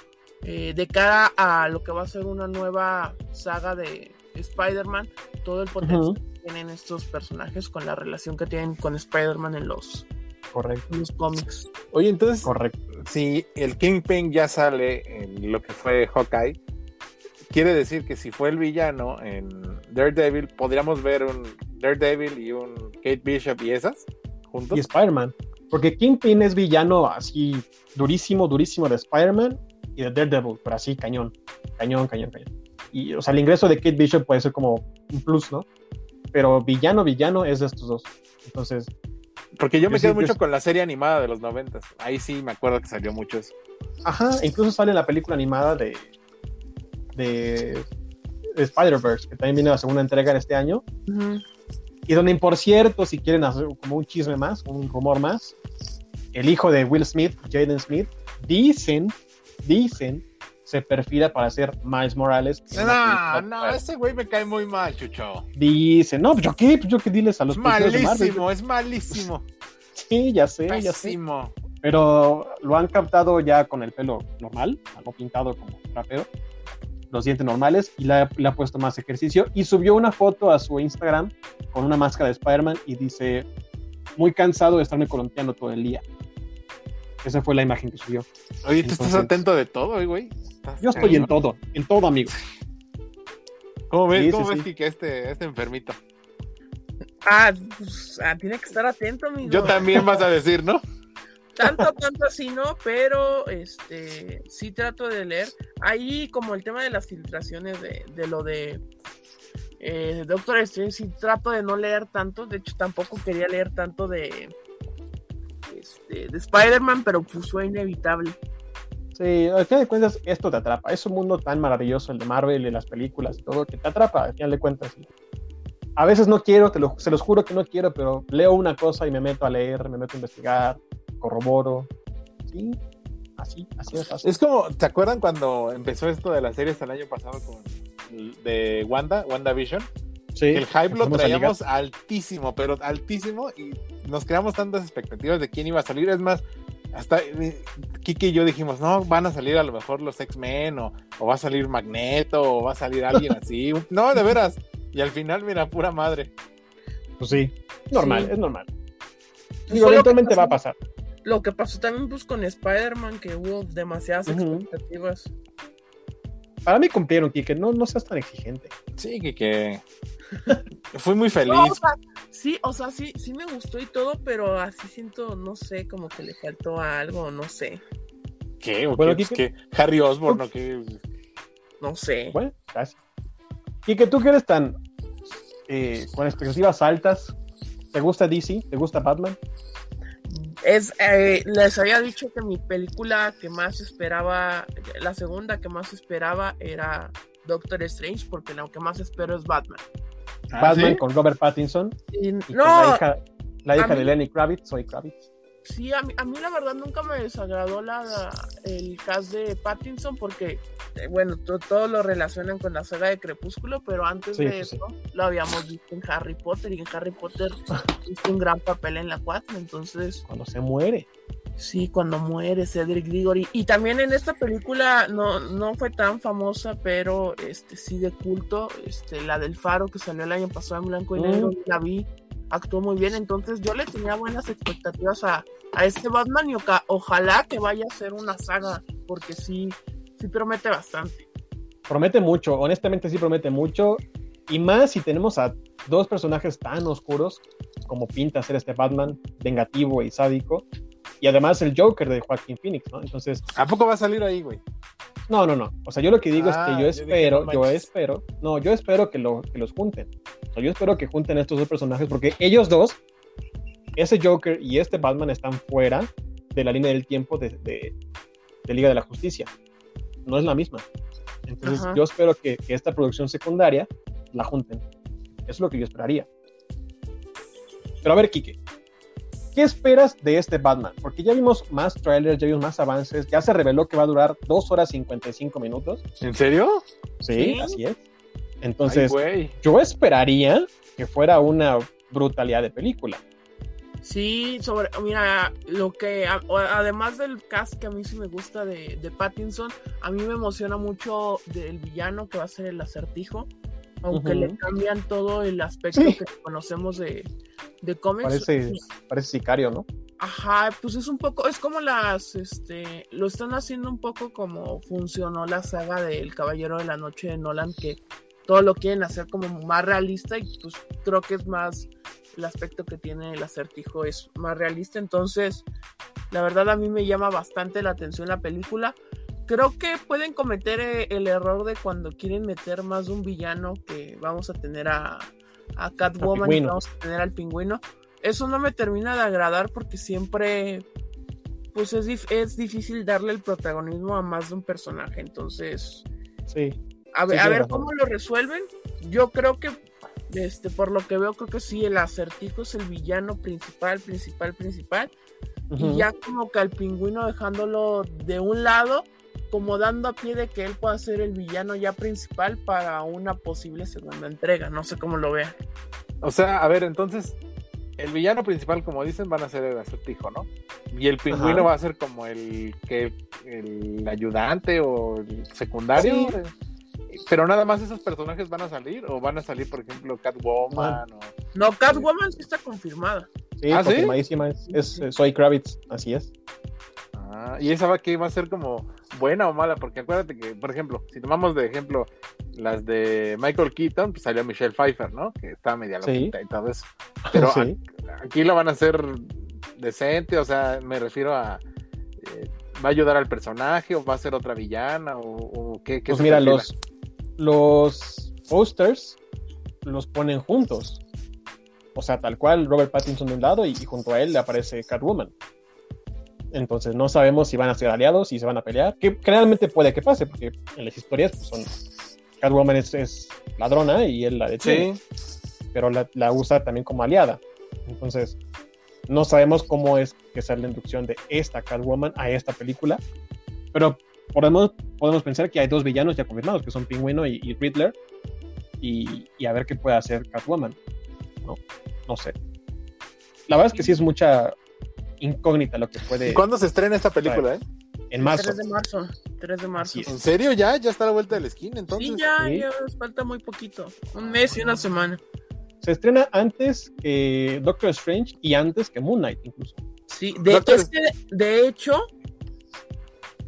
eh, de cara a lo que va a ser una nueva saga de Spider-Man. Todo el potencial que tienen estos personajes con la relación que tienen con Spider-Man en los, Correcto. en los cómics. Oye, entonces, Correcto. si el Kingpin ya sale en lo que fue Hawkeye, quiere decir que si fue el villano en Daredevil, podríamos ver un Daredevil y un Kate Bishop y esas juntos. Y Spider-Man. Porque Kingpin es villano así durísimo, durísimo de Spider-Man y de Daredevil, pero así cañón, cañón, cañón, cañón. Y, o sea, el ingreso de Kate Bishop puede ser como un plus, ¿no? Pero villano, villano es de estos dos. Entonces, Porque yo me Yo quedo mucho con la serie animada de los noventas. Ahí sí me acuerdo que salió mucho eso. ajá, incluso sale la película animada de, de, de Spider-Verse, que también viene la segunda entrega en este año. Y donde, por cierto, si quieren hacer como un chisme más, un rumor más, el hijo de Will Smith, Jaden Smith, dicen, dicen, se perfila para ser Miles Morales. No, no, ese güey me cae muy mal, Chucho. Dicen, no, pues yo qué, pues yo qué diles a los malísimo, es malísimo. Sí, ya sé, ya sé. Pésimo. Pero lo han captado ya con el pelo normal, no pintado como rapero. Los dientes normales y le ha, le ha puesto más ejercicio y subió una foto a su Instagram con una máscara de Spider-Man y dice, muy cansado de estarme columpiando todo el día. Esa fue la imagen que subió. Oye, tú estás atento de todo, güey. Yo estoy en todo, en todo, amigo. ¿Cómo ves, Sí, cómo sí, ves sí. que este, este enfermito? Ah, pues, ah, tiene que estar atento, amigo. Yo también vas a decir, ¿no? Tanto, tanto así no, pero este sí trato de leer. Ahí como el tema de las filtraciones de, de lo de eh, Doctor Strange, sí trato de no leer tanto. De hecho, tampoco quería leer tanto de, este, de Spider-Man, pero pues fue inevitable. Sí, al final de cuentas, esto te atrapa. Es un mundo tan maravilloso, el de Marvel, y las películas y todo, que te atrapa, al final de cuentas. A veces no quiero, te lo- se los juro que no quiero, pero leo una cosa y me meto a leer, me meto a investigar, corroboro. Sí, así, así de fácil. Es como, ¿te acuerdan cuando empezó esto de las series el año pasado con de Wanda, WandaVision? Sí, el hype lo traíamos altísimo, pero altísimo, y nos creamos tantas expectativas de quién iba a salir. Es más, hasta eh, Kiki y yo dijimos, no, van a salir a lo mejor los X-Men, o, o va a salir Magneto, o va a salir alguien así. No, de veras. Y al final, mira, pura madre. Pues sí, normal, Sí. es normal. Digo, eventualmente va a pasar. Lo que pasó también pues con Spider-Man, que hubo demasiadas expectativas. Para mí cumplieron, Kike, no, no seas tan exigente. Sí, que, que... Fui muy No, feliz. o sea, sí, o sea, sí, sí me gustó y todo, pero así siento, no sé, como que le faltó algo, no sé, ¿Qué? ¿O Bueno, qué? Kike- Pues que Harry Osborn, ¿o qué? no sé. Bueno, gracias. Kike, tú que eres tan eh, con expectativas altas, ¿te gusta DC? ¿Te gusta Batman? Es, eh, les había dicho que mi película que más esperaba, la segunda que más esperaba era Doctor Strange, porque lo que más espero es Batman. Ah, Batman ¿sí? con Robert Pattinson Y- y con no, la hija, la hija de mí- Lenny Kravitz, soy Kravitz. Sí, a mí, a mí la verdad nunca me desagradó la, el cast de Pattinson porque, eh, bueno, to- todos lo relacionan con la saga de Crepúsculo, pero antes Sí, de sí. eso lo habíamos visto en Harry Potter y en Harry Potter hizo un gran papel en la 4, entonces Cuando se muere. sí, cuando muere Cedric Diggory. Y también en esta película no, no fue tan famosa, pero este sí de culto, este, la del Faro que salió el año pasado en blanco y Mm. negro, la vi, actuó muy bien, entonces yo le tenía buenas expectativas a, a este Batman y oca- ojalá que vaya a ser una saga, porque sí, sí promete bastante. Promete mucho, honestamente sí promete mucho. Y más si tenemos a dos personajes tan oscuros como pinta ser este Batman, vengativo y sádico. Y además el Joker de Joaquín Phoenix, ¿no? Entonces, ¿A poco va a salir ahí, güey? No, no, no. O sea, yo lo que digo Ah, es que yo yo dije, espero, no yo espero, no, yo espero que, lo, que los junten. O sea, yo espero que junten estos dos personajes porque ellos dos, ese Joker y este Batman están fuera de la línea del tiempo de, de- de Liga de la Justicia. No es la misma. Entonces Ajá. yo espero que, que esta producción secundaria la junten. Eso es lo que yo esperaría. Pero a ver, Kike, ¿qué esperas de este Batman? Porque ya vimos más trailers, ya vimos más avances, ya se reveló que va a durar 2 horas 55 minutos. ¿En serio? Sí, Sí. así es. Entonces, yo esperaría que fuera una brutalidad de película. Sí, sobre, mira, lo que, a- además del cast que a mí sí me gusta de, de Pattinson, a mí me emociona mucho del villano que va a ser el acertijo, aunque le cambian todo el aspecto Sí. que conocemos de, de cómics. Parece, pues, parece sicario, ¿no? ajá, pues es un poco, es como las, este, lo están haciendo un poco como funcionó la saga del Caballero de la Noche de Nolan, que todo lo quieren hacer como más realista y pues creo que es más el aspecto que tiene el acertijo es más realista. Entonces, la verdad a mí me llama bastante la atención la película. Creo que pueden cometer eh, el error de cuando quieren meter más de un villano que vamos a tener a, a Catwoman y vamos a tener al pingüino. Eso no me termina de agradar porque siempre pues es, dif- es difícil darle el protagonismo a más de un personaje. Entonces, Sí. a ver, Sí, a ver cómo lo resuelven. Yo creo que, este, por lo que veo, creo que sí, el acertijo es el villano principal, principal, principal. Y ya como que al pingüino dejándolo de un lado, como dando a pie de que él pueda ser el villano ya principal para una posible segunda entrega. No sé cómo lo vean. O sea, a ver, entonces, el villano principal, como dicen, van a ser el acertijo, ¿no? Y el pingüino Ajá. va a ser como el que el ayudante o el secundario. Sí. Pero nada más esos personajes van a salir o van a salir, por ejemplo, Catwoman o... No, Catwoman sí está confirmada. Sí, ¿Ah, sí? confirmadísima, Es, es, Zoe Kravitz, así es. Ah, y esa va que va a ser como buena o mala, porque acuérdate que, por ejemplo, si tomamos de ejemplo las de Michael Keaton, pues salió Michelle Pfeiffer, ¿no? Que está media Sí. loquita y todo eso. Pero Sí. a- aquí lo van a hacer decente, o sea, me refiero a eh, ¿va a ayudar al personaje o va a ser otra villana o, o qué, qué Pues mira, los, los posters los ponen juntos. O sea, tal cual, Robert Pattinson de un lado y, y junto a él le aparece Catwoman. Entonces no sabemos si van a ser aliados, si se van a pelear. Que generalmente puede que pase, porque en las historias pues, son Catwoman es, es ladrona y él la detiene, Sí, pero la, la usa también como aliada. Entonces no sabemos cómo es que sea la inducción de esta Catwoman a esta película, pero podemos, podemos pensar que hay dos villanos ya confirmados, que son Pingüino y, y Riddler, y, y a ver qué puede hacer Catwoman. No, no sé. La verdad es que sí es mucha incógnita lo que puede ¿Y cuándo se estrena esta película, eh? en marzo. 3 de marzo. 3 de marzo. Así es. ¿En serio ya? ¿Ya está a la vuelta de la esquina entonces? sí, ya, sí. ya nos falta muy poquito. Un mes y una semana. Se estrena antes que Doctor Strange y antes que Moon Knight, incluso. Sí, de, Doctor- es que, de hecho,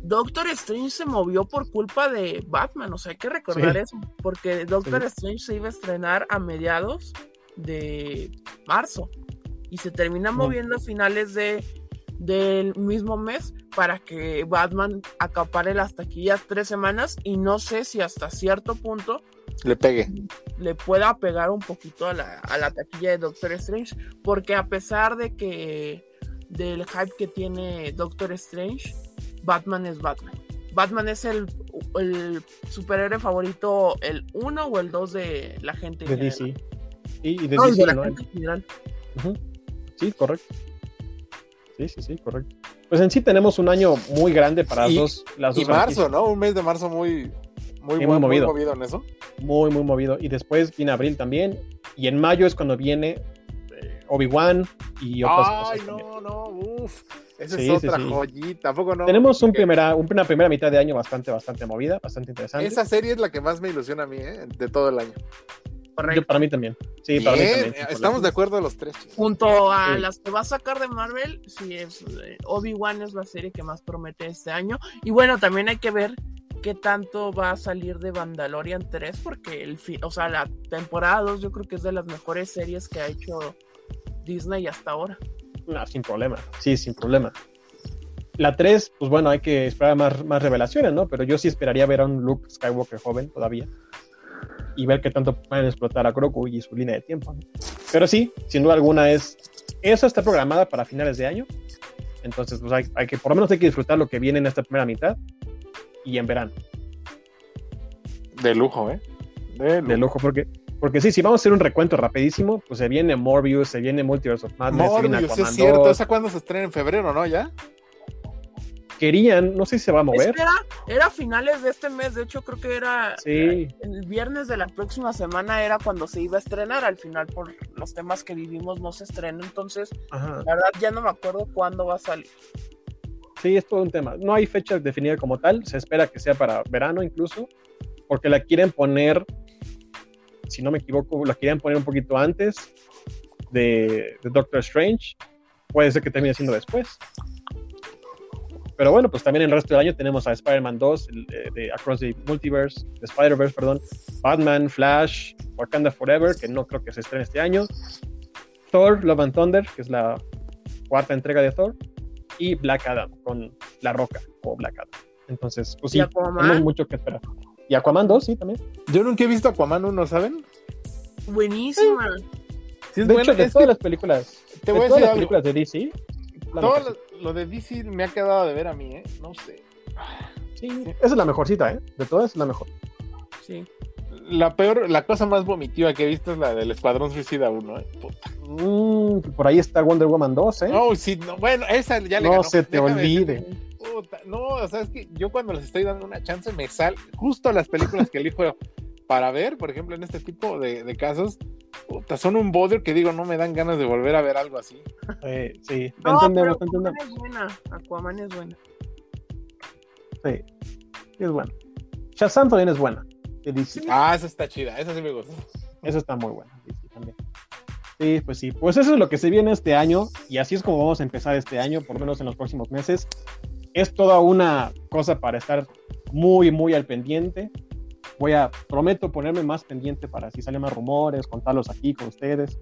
Doctor Strange se movió por culpa de Batman, o sea, hay que recordar Sí. eso, porque Doctor Sí. Strange se iba a estrenar a mediados de marzo y se termina moviendo a finales de del mismo mes para que Batman acapare las taquillas tres semanas y no sé si hasta cierto punto Le pegue. le pueda pegar un poquito a la, a la taquilla de Doctor Strange, porque a pesar de que del hype que tiene Doctor Strange, Batman es Batman. Batman es el, el superhéroe favorito, el 1 o el 2 de la gente. en De. DC. Y, y de No, DC, de la ¿no? gente en general. Ujú. Sí, correcto. Sí, sí, sí, correcto. Pues en sí tenemos un año muy grande para Y- las dos, las Y dos marzo, franquicias. ¿no? Un mes de marzo muy, muy, muy movido. muy movido en eso. Muy, muy movido. Y después viene abril también. Y en mayo es cuando viene eh, Obi-Wan y otras Ay, cosas. también. no, no, uff. Esa Sí, es otra sí. joyita. ¿A poco no? Tenemos un primera, un- una primera mitad de año bastante, bastante movida, bastante interesante. Esa serie es la que más me ilusiona a mí, ¿eh? De todo el año. Correcto. Yo- para mí también. Sí, para mí también. sin estamos de acuerdo los tres. chicos. Junto a Sí. las que va a sacar de Marvel, sí, es, eh, Obi-Wan es la serie que más promete este año. Y bueno, también hay que ver qué tanto va a salir de Mandalorian 3, porque el o sea, la temporada 2 yo creo que es de las mejores series que ha hecho Disney hasta ahora. No, sin problema. Sí, sin problema. La 3, pues bueno, hay que esperar más, más revelaciones, ¿no? Pero yo sí esperaría ver a un Luke Skywalker joven todavía. Y ver qué tanto pueden explotar a Grogu y su línea de tiempo. ¿no? Pero sí, sin duda alguna es... Esa está programada para finales de año. Entonces, pues hay, hay que, por lo menos hay que disfrutar lo que viene en esta primera mitad. Y en verano. De lujo, ¿eh? De lujo. De lujo, porque... Porque sí, si vamos a hacer un recuento rapidísimo, pues se viene Morbius, se viene Multiverse of Madness, se viene Morbius, Aquaman es cierto. 2. ¿Esa cuándo se estrena? En febrero, ¿no? ¿Ya? Querían, no sé si se va a mover. Era finales de este mes, de hecho creo que era Sí, el viernes de la próxima semana era cuando se iba a estrenar, al final por los temas que vivimos no se estrenó, entonces ajá. la verdad ya no me acuerdo cuándo va a salir. Sí, es todo un tema. No hay fecha definida como tal, se espera que sea para verano incluso, porque la quieren poner, si no me equivoco, la quieren poner un poquito antes de, de Doctor Strange. Puede ser que termine siendo después. Pero bueno, pues también el resto del año tenemos a Spider-Man 2, el de, de Across the Multiverse, de Spider-Verse, perdón, Batman, Flash, Wakanda Forever, que no creo que se estrene este año, Thor, Love and Thunder, que es la cuarta entrega de Thor, y Black Adam con La Roca o Black Adam. Entonces, pues sí, tenemos mucho que esperar. Y Aquaman 2, sí, también. Yo nunca he visto Aquaman 1, ¿saben? Buenísima. Sí, es de buena. hecho, de es todas que las películas, te de voy a todas decir las algo. películas de DC, la mejor. Lo, de DC me ha quedado de ver a mí, ¿eh? No sé. Sí, esa es la mejorcita, ¿eh? De todas es la mejor. Sí. La peor, la cosa más vomitiva que he visto es la del Escuadrón Suicida 1, ¿eh? Puta. Mm, por ahí está Wonder Woman 2, ¿eh? No, sí, no, bueno, esa ya le No ganó. se te Déjame olvide. decirte, puta, no, o sea, es que yo cuando les estoy dando una chance me sal justo las películas que elijo para ver, por ejemplo, en este tipo de, de casos, puta, son un bodrio que digo, no me dan ganas de volver a ver algo así. Eh, sí, No, entendemos, pero entendemos. Aquaman es buena. Aquaman es buena. Sí, es bueno. Shazam también es buena. Ah, esa está chida, esa sí me gusta. Eso está muy bueno. Sí, sí, también. Sí, pues sí. Pues eso es lo que se viene este año y así es como vamos a empezar este año, por lo menos en los próximos meses. Es toda una cosa para estar muy, muy al pendiente. Voy a, prometo ponerme más pendiente para si salen más rumores, contarlos aquí con ustedes.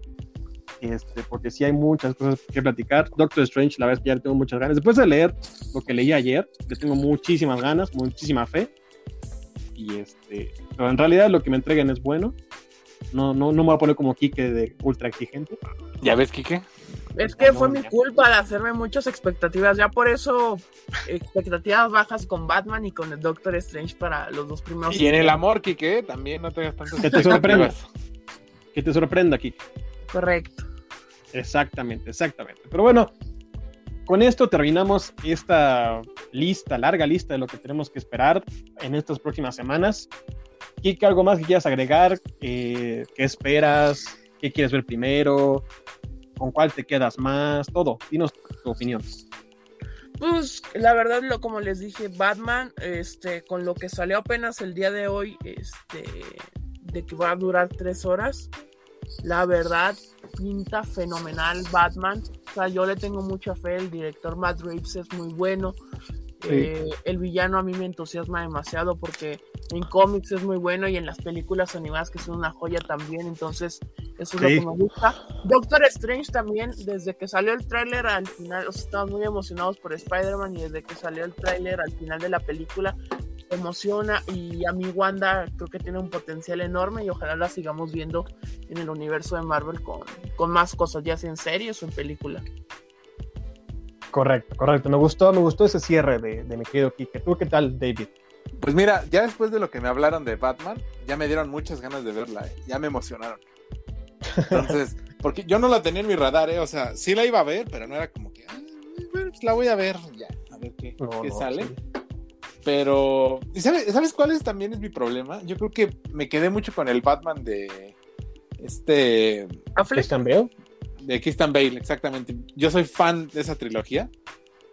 Este, porque sí hay muchas cosas que platicar. Doctor Strange, la verdad es que ya le tengo muchas ganas. Después de leer lo que leí ayer, le tengo muchísimas ganas, muchísima fe. Y este, pero en realidad lo que me entreguen es bueno. No, no, no me voy a poner como Kike de ultra exigente. ¿Ya ves, Kike? Es que No, fue no, mi ya. culpa de hacerme muchas expectativas. Ya por eso, expectativas bajas con Batman y con el Doctor Strange para los dos primeros. Y en el amor, Kike, también no tengas tantas Que te sorprenda. expectativas. Que te sorprenda, Kike. Correcto. Exactamente, exactamente. Pero bueno, con esto terminamos esta lista, larga lista de lo que tenemos que esperar en estas próximas semanas. Kike, ¿algo más que quieras agregar? Eh, ¿Qué esperas? ¿Qué quieres ver primero? ¿Con cuál te quedas más? Todo. Dinos tu opinión. Pues la verdad, lo, como les dije, Batman, este, con lo que salió apenas el día de hoy, este, de que va a durar tres horas, la verdad pinta fenomenal Batman. O sea, yo le tengo mucha fe. El director Matt Reeves es muy bueno. Eh, el villano a mí me entusiasma demasiado porque en cómics es muy bueno y en las películas animadas que son una joya también. Entonces, eso es Sí. lo que me gusta. Doctor Strange también, desde que salió el tráiler al final, o sea, estamos muy emocionados por Spider-Man y desde que salió el tráiler al final de la película, emociona y a mí Wanda creo que tiene un potencial enorme y ojalá la sigamos viendo en el universo de Marvel con, con más cosas, ya sea en series o en película. Correcto, correcto. Me gustó, me gustó ese cierre de, de mi querido Kike. ¿Tú qué tal, David? Pues mira, ya después de lo que me hablaron de Batman, ya me dieron muchas ganas de verla, ¿eh? ya me emocionaron. Entonces, porque yo no la tenía en mi radar, ¿eh? o sea, sí la iba a ver, pero no era como que, "Ah, bueno, pues la voy a ver, ya, a ver qué, No, qué no, sale. sí. Pero, ¿y sabes, ¿sabes cuál es también es mi problema? Yo creo que me quedé mucho con el Batman de este, Affleck. De Christian Bale, exactamente. Yo soy fan de esa trilogía.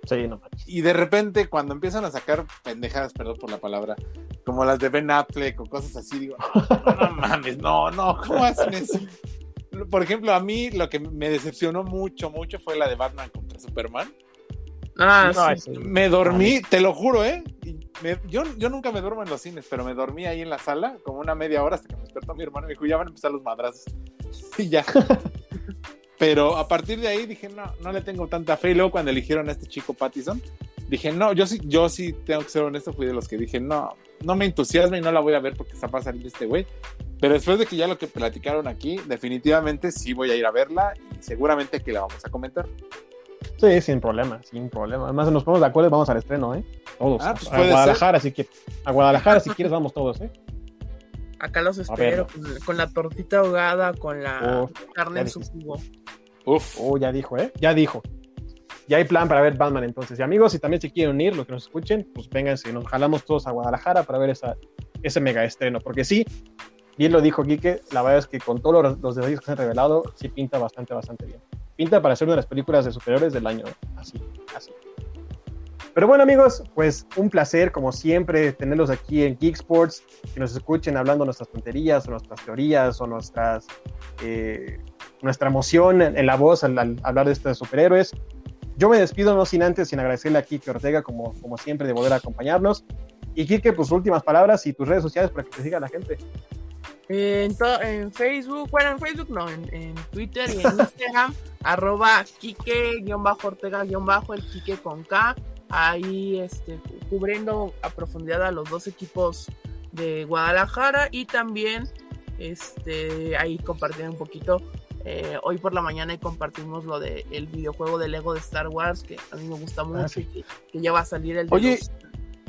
Sí, no manches. Y de repente, cuando empiezan a sacar pendejadas, perdón por la palabra, como las de Ben Affleck o cosas así, digo, no, no mames, no, no, ¿cómo hacen eso? Por ejemplo, a mí lo que me decepcionó mucho, mucho fue la de Batman contra Superman. Ah, No, sí. Me dormí, te lo juro, ¿eh? Me- yo, yo nunca me duermo en los cines, pero me dormí ahí en la sala como una media hora hasta que me despertó mi hermano y me dijo, ya van a empezar los madrazos. Y ya. Pero a partir de ahí dije, no, no le tengo tanta fe. Y luego cuando eligieron a este chico Pattison, dije, no, yo sí, yo sí tengo que ser honesto, fui de los que dije, no, no me entusiasma y no la voy a ver porque está salir este güey. Pero después de que ya lo que platicaron aquí, definitivamente sí voy a ir a verla y seguramente que la vamos a comentar. Sí, sin problema, sin problema. Además, nos ponemos de acuerdo y vamos al estreno, ¿eh? Todos. Ah, pues a Guadalajara, si quieres. A Guadalajara, si quieres, vamos todos, ¿eh? Acá los espero con, con la tortita ahogada, con la Oh, carne en su jugo. Uf. Oh, ya dijo, ¿eh? Ya dijo. Ya hay plan para ver Batman entonces. Y amigos, si también se quieren unir, los que nos escuchen, pues vénganse, nos jalamos todos a Guadalajara para ver esa, ese mega estreno. Porque sí, bien lo dijo Quique, la verdad es que con todos los, los detalles que se han revelado, sí pinta bastante, bastante bien. Pinta para ser una de las películas de superiores del año, ¿eh? así, así. Pero bueno amigos, pues un placer como siempre tenerlos aquí en Geek Sports, que nos escuchen hablando nuestras tonterías o nuestras teorías o nuestras eh, nuestra emoción en, la voz al, hablar de estos superhéroes. Yo me despido no sin antes, sin agradecerle a Kike Ortega como, como siempre de a acompañarnos. Y Kike, pues últimas palabras y tus redes sociales para que te siga la gente. En, Facebook, bueno, en Facebook no, en, en Twitter y en Instagram, arroba Kike-Ortega-el Kike con K, ahí este, cubriendo a profundidad a los dos equipos de Guadalajara y también este, ahí compartiendo un poquito. eh, hoy por la mañana y compartimos lo del el videojuego de Lego de Star Wars, que a mí me gusta mucho sí. y que, que ya va a salir el de, Oye. los-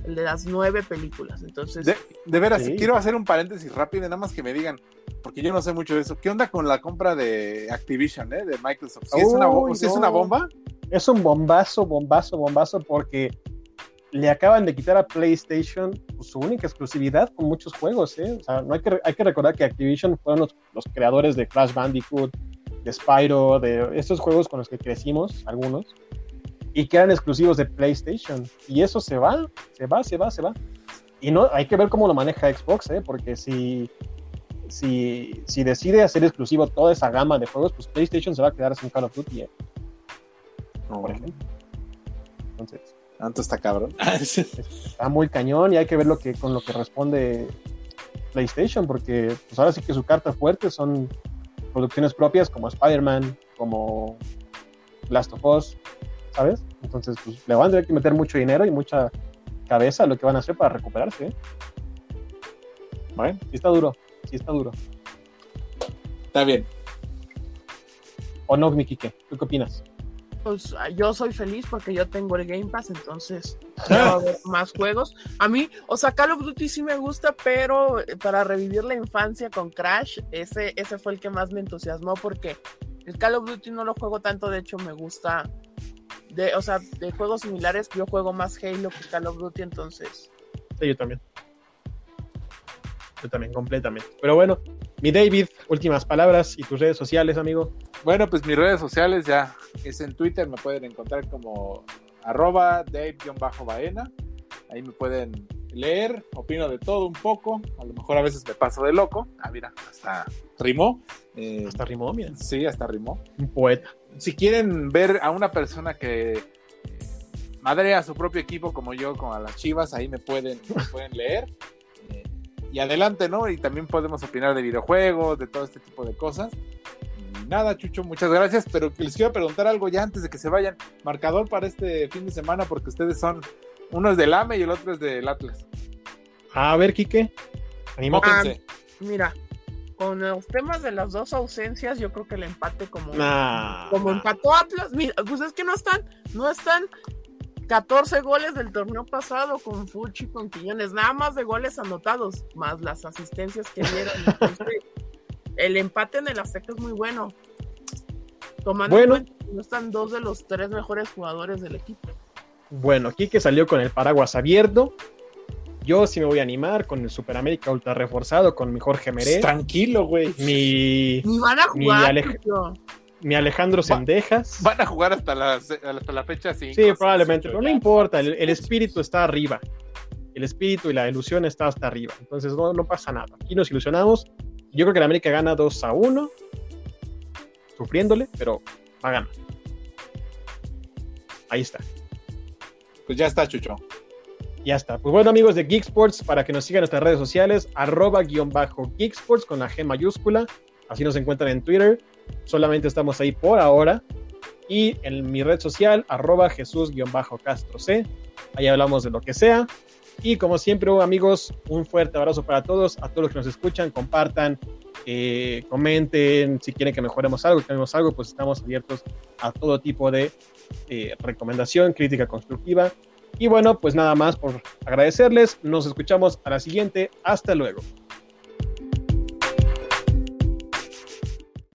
el de las nueve películas. Entonces, De, de veras, Sí. quiero hacer un paréntesis rápido, nada más que me digan, porque yo no sé mucho de eso. ¿Qué onda con la compra de Activision, eh, de Microsoft? ¿Sí es, una, sí es una bomba? Es un bombazo, bombazo, bombazo, porque le acaban de quitar a PlayStation su única exclusividad con muchos juegos. ¿eh? O sea, no hay, que, hay que recordar que Activision fueron los, los creadores de Crash Bandicoot, de Spyro, de estos juegos con los que crecimos, algunos, y que eran exclusivos de PlayStation. Y eso se va, se va, se va, se va. Y no, hay que ver cómo lo maneja Xbox, ¿eh? porque si, si, si decide hacer exclusivo toda esa gama de juegos, pues PlayStation se va a quedar sin Call of Duty, ¿eh? Por ejemplo. Entonces, Tanto está cabrón. está muy cañón y hay que ver lo que, con lo que responde PlayStation, porque pues ahora sí que su carta fuerte son producciones propias como Spider-Man, como Last of Us, ¿sabes? Entonces, pues le van a tener que meter mucho dinero y mucha cabeza a lo que van a hacer para recuperarse. ¿eh? Bueno, Sí está duro, sí está duro. está bien. ¿O no, Miki? ¿qué? ¿Tú qué opinas? Pues ah, yo soy feliz porque yo tengo el Game Pass, entonces ya va a haber más juegos. A mí, o sea, Call of Duty sí me gusta, pero eh, para revivir la infancia con Crash, ese, ese fue el que más me entusiasmó porque el Call of Duty no lo juego tanto, de hecho me gusta, de, o sea, de juegos similares, yo juego más Halo que Call of Duty, entonces Sí, yo también. Yo también, completamente. Pero bueno, mi David, últimas palabras y tus redes sociales, amigo. Bueno, pues mis redes sociales ya es en Twitter, me pueden encontrar como arroba Dave-Baena. Ahí me pueden leer, opino de todo un poco, a lo mejor a veces me paso de loco. Ah, mira, hasta rimó. Eh, Hasta rimó, mira. sí, hasta rimó. Un poeta. Si quieren ver a una persona que madrea a su propio equipo como yo, como a las chivas, ahí me pueden, me pueden leer. Y adelante, ¿no? Y también podemos opinar de videojuegos, de todo este tipo de cosas. Nada, Chucho, muchas gracias. Pero les quiero preguntar algo ya antes de que se vayan. Marcador para este fin de semana, porque ustedes son. Uno es del AME y el otro es del Atlas. A ver, Quique. Anímate. Móquense. mira, con los temas de las dos ausencias, yo creo que el empate como... Nah. como empató Atlas, mira, pues es que no están, no están 14 goles del torneo pasado con Fuchi y con Quiñones, nada más de goles anotados, más las asistencias que dieron. Entonces, el empate en el Azteca es muy bueno. Tomando Bueno. en cuenta que no están dos de los tres mejores jugadores del equipo. Bueno, Quique salió con el paraguas abierto. Yo sí me voy a animar con el Super América ultra reforzado, con mi Jorge Meré, Tranquilo, güey. mi, Ni van a jugar. Alej- tío. Mi Alejandro Va- Sendejas. Van a jugar hasta la, hasta la fecha 5. Sí, probablemente, pero no importa, el, el espíritu está arriba. El espíritu y la ilusión está hasta arriba. Entonces no, no pasa nada. Aquí nos ilusionamos. Yo creo que la América gana 2 a 1, sufriéndole, pero va a ganar. Ahí está. Pues ya está, Chucho. Ya está. Pues bueno, amigos de Geek Sports, para que nos sigan en nuestras redes sociales, arroba guion bajo Geek Sports con la G mayúscula. Así nos encuentran en Twitter. Solamente estamos ahí por ahora. Y en mi red social, arroba Jesús guion bajo Castro C. Ahí hablamos de lo que sea. Y como siempre, amigos, un fuerte abrazo para todos, a todos los que nos escuchan, compartan, eh, comenten, si quieren que mejoremos algo, que cambiemos algo, pues estamos abiertos a todo tipo de eh, recomendación, crítica constructiva. Y bueno, pues nada más por agradecerles. Nos escuchamos a la siguiente. Hasta luego.